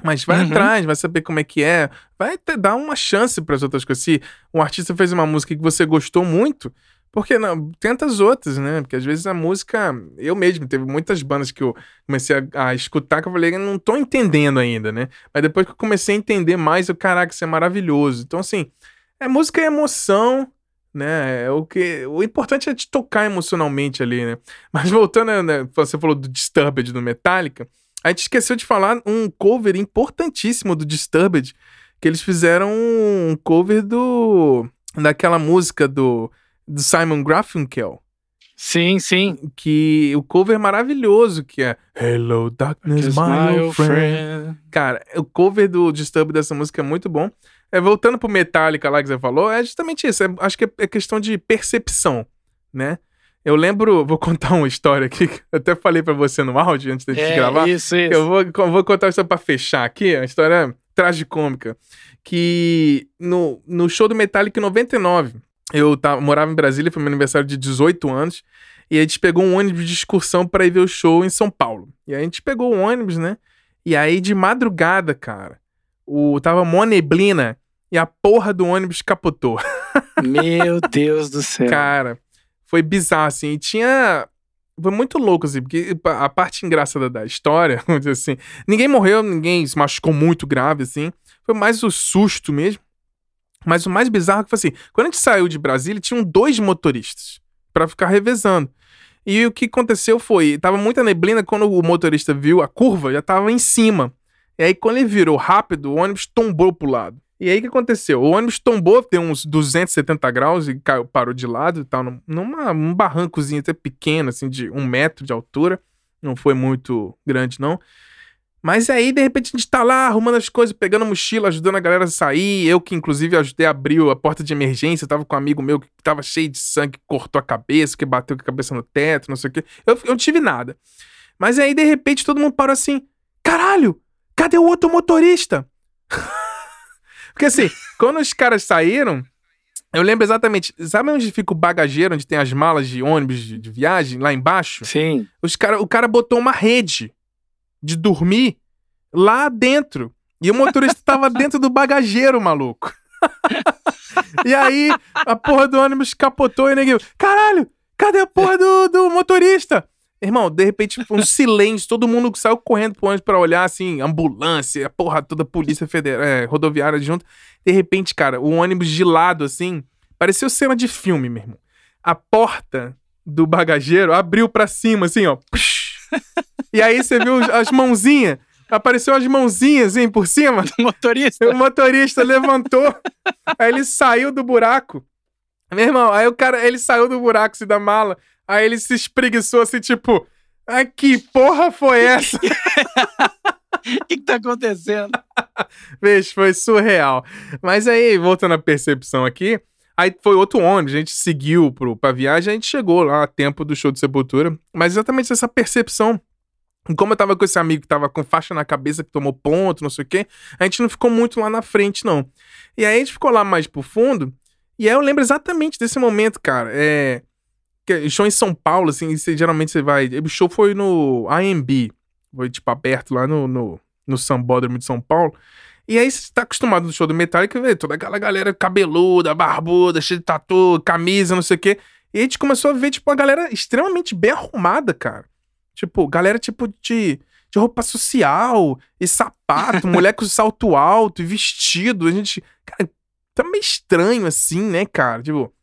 Mas vai Uhum. atrás, vai saber como é que é, vai te dar uma chance para as outras coisas. Se um artista fez uma música que você gostou muito, por que não? Tenta as outras, né? Porque às vezes a música. Eu mesmo, teve muitas bandas que eu comecei a, a escutar que eu falei, não tô entendendo ainda, né? Mas depois que eu comecei a entender mais, eu, caraca, isso é maravilhoso. Então, assim, é música é emoção, né? É o que o importante é te tocar emocionalmente ali, né? Mas voltando, né, você falou do Disturbed do Metallica, a gente esqueceu de falar um cover importantíssimo do Disturbed, que eles fizeram um cover do daquela música do, do Simon Garfunkel, Sim, sim. que o cover maravilhoso que é Hello Darkness Just My Old Friend. Cara, o cover do Disturb dessa música é muito bom. É, voltando pro Metallica lá que você falou, é justamente isso. é- acho que é, é questão de percepção, né? Eu lembro, vou contar uma história aqui, que eu até falei pra você no áudio antes da gente É, gravar. isso, isso. Eu vou, vou contar isso pra fechar aqui, uma história tragicômica. Que no, no show do Metallica em 99, eu tava, morava em Brasília, foi meu aniversário de 18 anos, e a gente pegou um ônibus de excursão pra ir ver o show em São Paulo. E aí a gente pegou o ônibus, né? E aí de madrugada, cara, o, tava mó neblina e a porra do ônibus capotou. Meu Deus do céu. Cara, foi bizarro, assim. E tinha. Foi muito louco, assim, porque a parte engraçada da história, assim, ninguém morreu, ninguém se machucou muito grave, assim. Foi mais o susto mesmo. Mas o mais bizarro que foi assim: quando a gente saiu de Brasília, tinham dois motoristas pra ficar revezando. E o que aconteceu foi: tava muita neblina, quando o motorista viu a curva, já tava em cima. E aí, quando ele virou rápido, o ônibus tombou pro lado. E aí, o que aconteceu? O ônibus tombou, deu uns 270 graus e caiu, parou de lado e tal, num- numa, um barrancozinho até pequeno, assim, de um metro de altura. Não foi muito grande, não. Mas aí, de repente, a gente tá lá arrumando as coisas, pegando a mochila, ajudando a galera a sair. Eu que, inclusive, ajudei a abrir a porta de emergência. Tava com um amigo meu que tava cheio de sangue, cortou a cabeça, que bateu com a cabeça no teto, não sei o quê. Eu, eu não tive nada. Mas aí, de repente, todo mundo parou assim: caralho, cadê o outro motorista? Porque assim, quando os caras saíram, eu lembro exatamente. Sabe onde fica o bagageiro, onde tem as malas de ônibus de, de viagem, lá embaixo? Sim. Os cara, o cara botou uma rede de dormir lá dentro. E o motorista tava dentro do bagageiro, maluco. e aí, a porra do ônibus capotou e neguinho. Caralho, cadê a porra do, do motorista? Irmão, de repente, um silêncio, todo mundo saiu correndo pro ônibus pra olhar, assim, ambulância, porra toda, polícia federal, é, rodoviária junto. De repente, cara, o ônibus de lado, assim, pareceu cena de filme, meu irmão. A porta do bagageiro abriu pra cima, assim, ó. E aí você viu as mãozinhas, apareceu as mãozinhas, assim, por cima. Motorista. O motorista levantou, aí ele saiu do buraco. Meu irmão, aí o cara, ele saiu do buraco assim, da mala, aí ele se espreguiçou assim, tipo, ah, que porra foi essa? O que, que tá acontecendo? Veja, foi surreal. Mas aí, voltando à percepção aqui, aí foi outro ônibus, a gente seguiu pro, pra viagem, a gente chegou lá a tempo do show de Sepultura, mas exatamente essa percepção. Como eu tava com esse amigo que tava com faixa na cabeça, que tomou ponto, não sei o quê, a gente não ficou muito lá na frente, não. E aí a gente ficou lá mais pro fundo, e aí eu lembro exatamente desse momento, cara. É. Show em São Paulo, assim, você- geralmente você vai. O show foi no AMB, foi tipo aberto lá no, no, no Sambódromo de São Paulo. E aí você tá acostumado no show do Metallica, vê toda aquela galera cabeluda, barbuda, cheia de tatu, camisa, não sei o quê. E a gente começou a ver, tipo, uma galera extremamente bem arrumada, cara. Tipo, galera, tipo, de, de roupa social e sapato, mulher com salto alto e vestido. A gente, cara, tá meio estranho assim, né, cara? Tipo,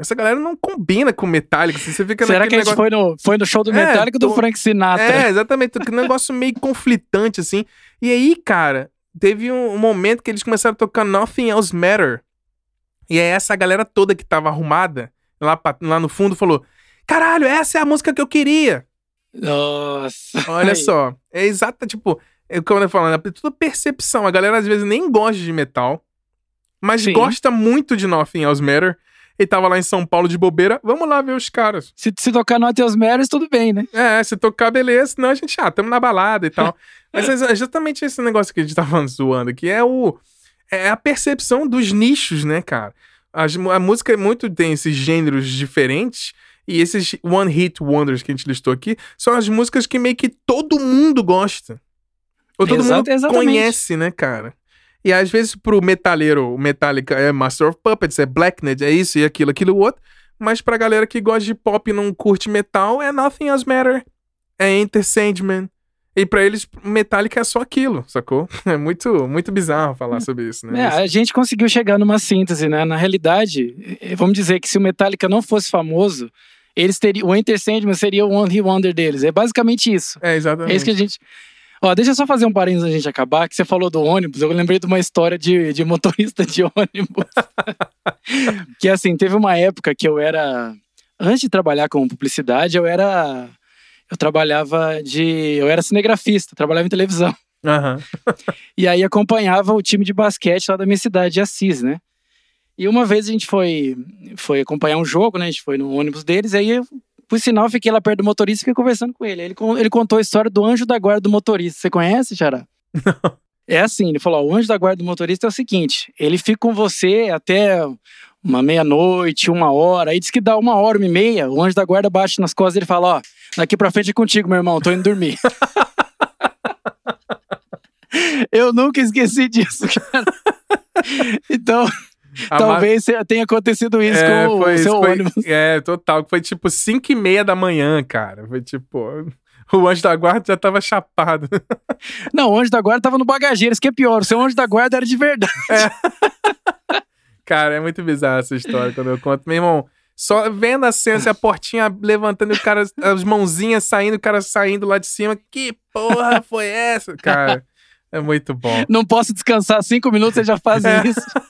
essa galera não combina com Metallica. Assim, você fica Será que a gente foi no, foi no show do É, Metallica do tô- Frank Sinatra? é, exatamente. Um negócio meio conflitante, assim. E aí, cara, teve um, um momento que eles começaram a tocar Nothing Else Matter. E aí essa galera toda que tava arrumada lá, pra- lá no fundo falou: Caralho, essa é a música que eu queria. Nossa. Olha só. É exata, tipo, é como eu tô falando, é tudo percepção. A galera às vezes nem gosta de metal, mas Sim. gosta muito de Nothing Else Matter. E tava lá em São Paulo de bobeira. Vamos lá ver os caras. Se, se tocar no Ateus Meros, tudo bem, né? É, se tocar, beleza. Senão a gente, ah, tamo na balada e tal. Mas é exatamente esse negócio que a gente tá falando, zoando aqui, é o... É a percepção dos nichos, né, cara? As- a música é muito tem esses gêneros diferentes e esses one hit wonders que a gente listou aqui são as músicas que meio que todo mundo gosta. Ou todo Exato, mundo exatamente. conhece, né, cara? E às vezes pro metalheiro, o Metallica é Master of Puppets, é Blacknet, é isso e aquilo, aquilo outro. Mas pra galera que gosta de pop e não curte metal, é Nothing Else Matter. É Enter Sandman. E pra eles, Metallica é só aquilo, sacou? É muito, muito bizarro falar sobre isso, né? É, a gente conseguiu chegar numa síntese, né? Na realidade, eh, vamos dizer que se o Metallica não fosse famoso, eles teriam, o Enter Sandman seria o One Hit Wonder deles. É basicamente isso. É, exatamente. É isso que a gente. Ó, deixa eu só fazer um parênteses antes gente acabar, que você falou do ônibus. Eu lembrei de uma história de, de motorista de ônibus. que assim, teve uma época que eu era. Antes de trabalhar com publicidade, eu era. Eu trabalhava de. Eu era cinegrafista, trabalhava em televisão. Aham. E aí acompanhava o time de basquete lá da minha cidade, de Assis, né? E uma vez a gente foi, foi acompanhar um jogo, né? A gente foi no ônibus deles, aí eu, por sinal, fiquei lá perto do motorista e fiquei conversando com ele. Ele, ele contou a história do anjo da guarda do motorista. Você conhece, Xará? É assim, ele falou: ó, o anjo da guarda do motorista é o seguinte: ele fica com você até uma meia-noite, uma hora, aí diz que dá uma hora, uma e meia, o anjo da guarda bate nas costas e ele fala: ó, daqui pra frente é contigo, meu irmão, tô indo dormir. Eu nunca esqueci disso, cara. Então, Talvez tenha acontecido isso É, com foi, o seu foi- ônibus. É, total. Foi tipo 5 e meia da manhã, cara. Foi tipo. O anjo da guarda já tava chapado. Não, o anjo da guarda tava no bagageiro, isso que é pior. O seu anjo da guarda era de verdade. Cara, é muito bizarro essa história quando eu conto. Meu irmão, só vendo a cena, assim, a portinha levantando e o cara, as mãozinhas saindo, o cara saindo lá de cima. Que porra foi essa? Cara, é muito bom. Não posso descansar cinco minutos, você já faz É. isso.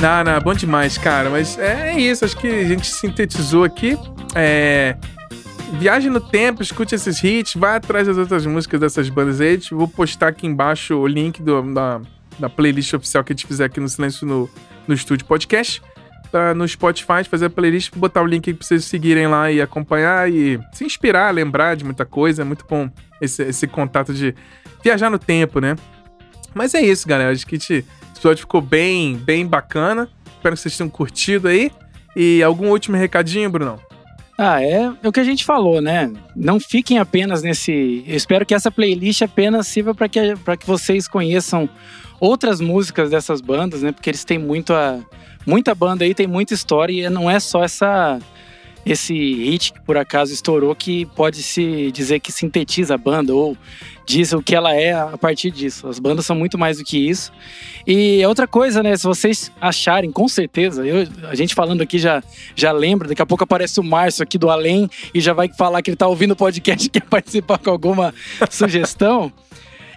Não, não, bom demais, cara. Mas é, é isso, acho que a gente sintetizou aqui. É. Viaje no tempo, escute esses hits, vai atrás das outras músicas dessas bandas aí. Vou postar aqui embaixo o link do- da, da playlist oficial que a gente fizer aqui no Silêncio no, no Estúdio Podcast. Pra, no Spotify, fazer a playlist, botar o link aí pra vocês seguirem lá e acompanhar e se inspirar, lembrar de muita coisa. É muito bom esse, esse contato de viajar no tempo, né? Mas é isso, galera. Acho que a gente- episódio ficou bem, bem bacana. Espero que vocês tenham curtido aí. E algum último recadinho, Brunão? Ah, é, o que a gente falou, né? Não fiquem apenas nesse. Eu espero que essa playlist apenas sirva para que, que vocês conheçam outras músicas dessas bandas, né? Porque eles têm muito a, muita banda aí, tem muita história e não é só essa esse hit que por acaso estourou que pode se dizer que sintetiza a banda ou diz o que ela é a partir disso. As bandas são muito mais do que isso. E outra coisa, né? Se vocês acharem, com certeza, eu, a gente falando aqui já, já lembra, daqui a pouco aparece o Márcio aqui do Além e já vai falar que ele tá ouvindo o podcast e quer participar com alguma sugestão.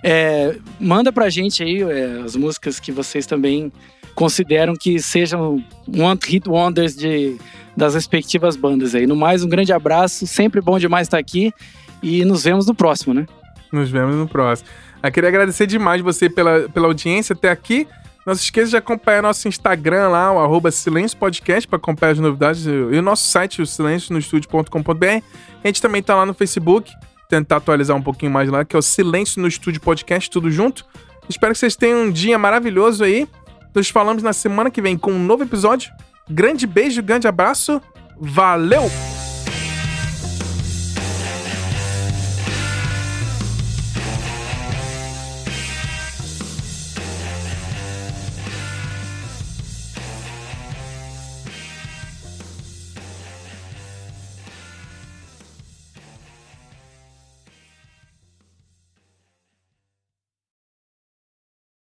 É, manda pra gente aí é, as músicas que vocês também consideram que sejam one hit wonders de, das respectivas bandas aí. No mais, um grande abraço, sempre bom demais estar aqui e nos vemos no próximo, né? Nos vemos no próximo. Eu queria agradecer demais você pela, pela audiência até aqui. Não se esqueça de acompanhar nosso Instagram lá, o arroba Silêncio Podcast, para acompanhar as novidades. E o nosso site, o silencionostudio.com.br. A gente também tá lá no Facebook, tentar atualizar um pouquinho mais lá, que é o Silêncio no Estúdio Podcast, tudo junto. Espero que vocês tenham um dia maravilhoso aí. Nos falamos na semana que vem com um novo episódio. Grande beijo, grande abraço. Valeu!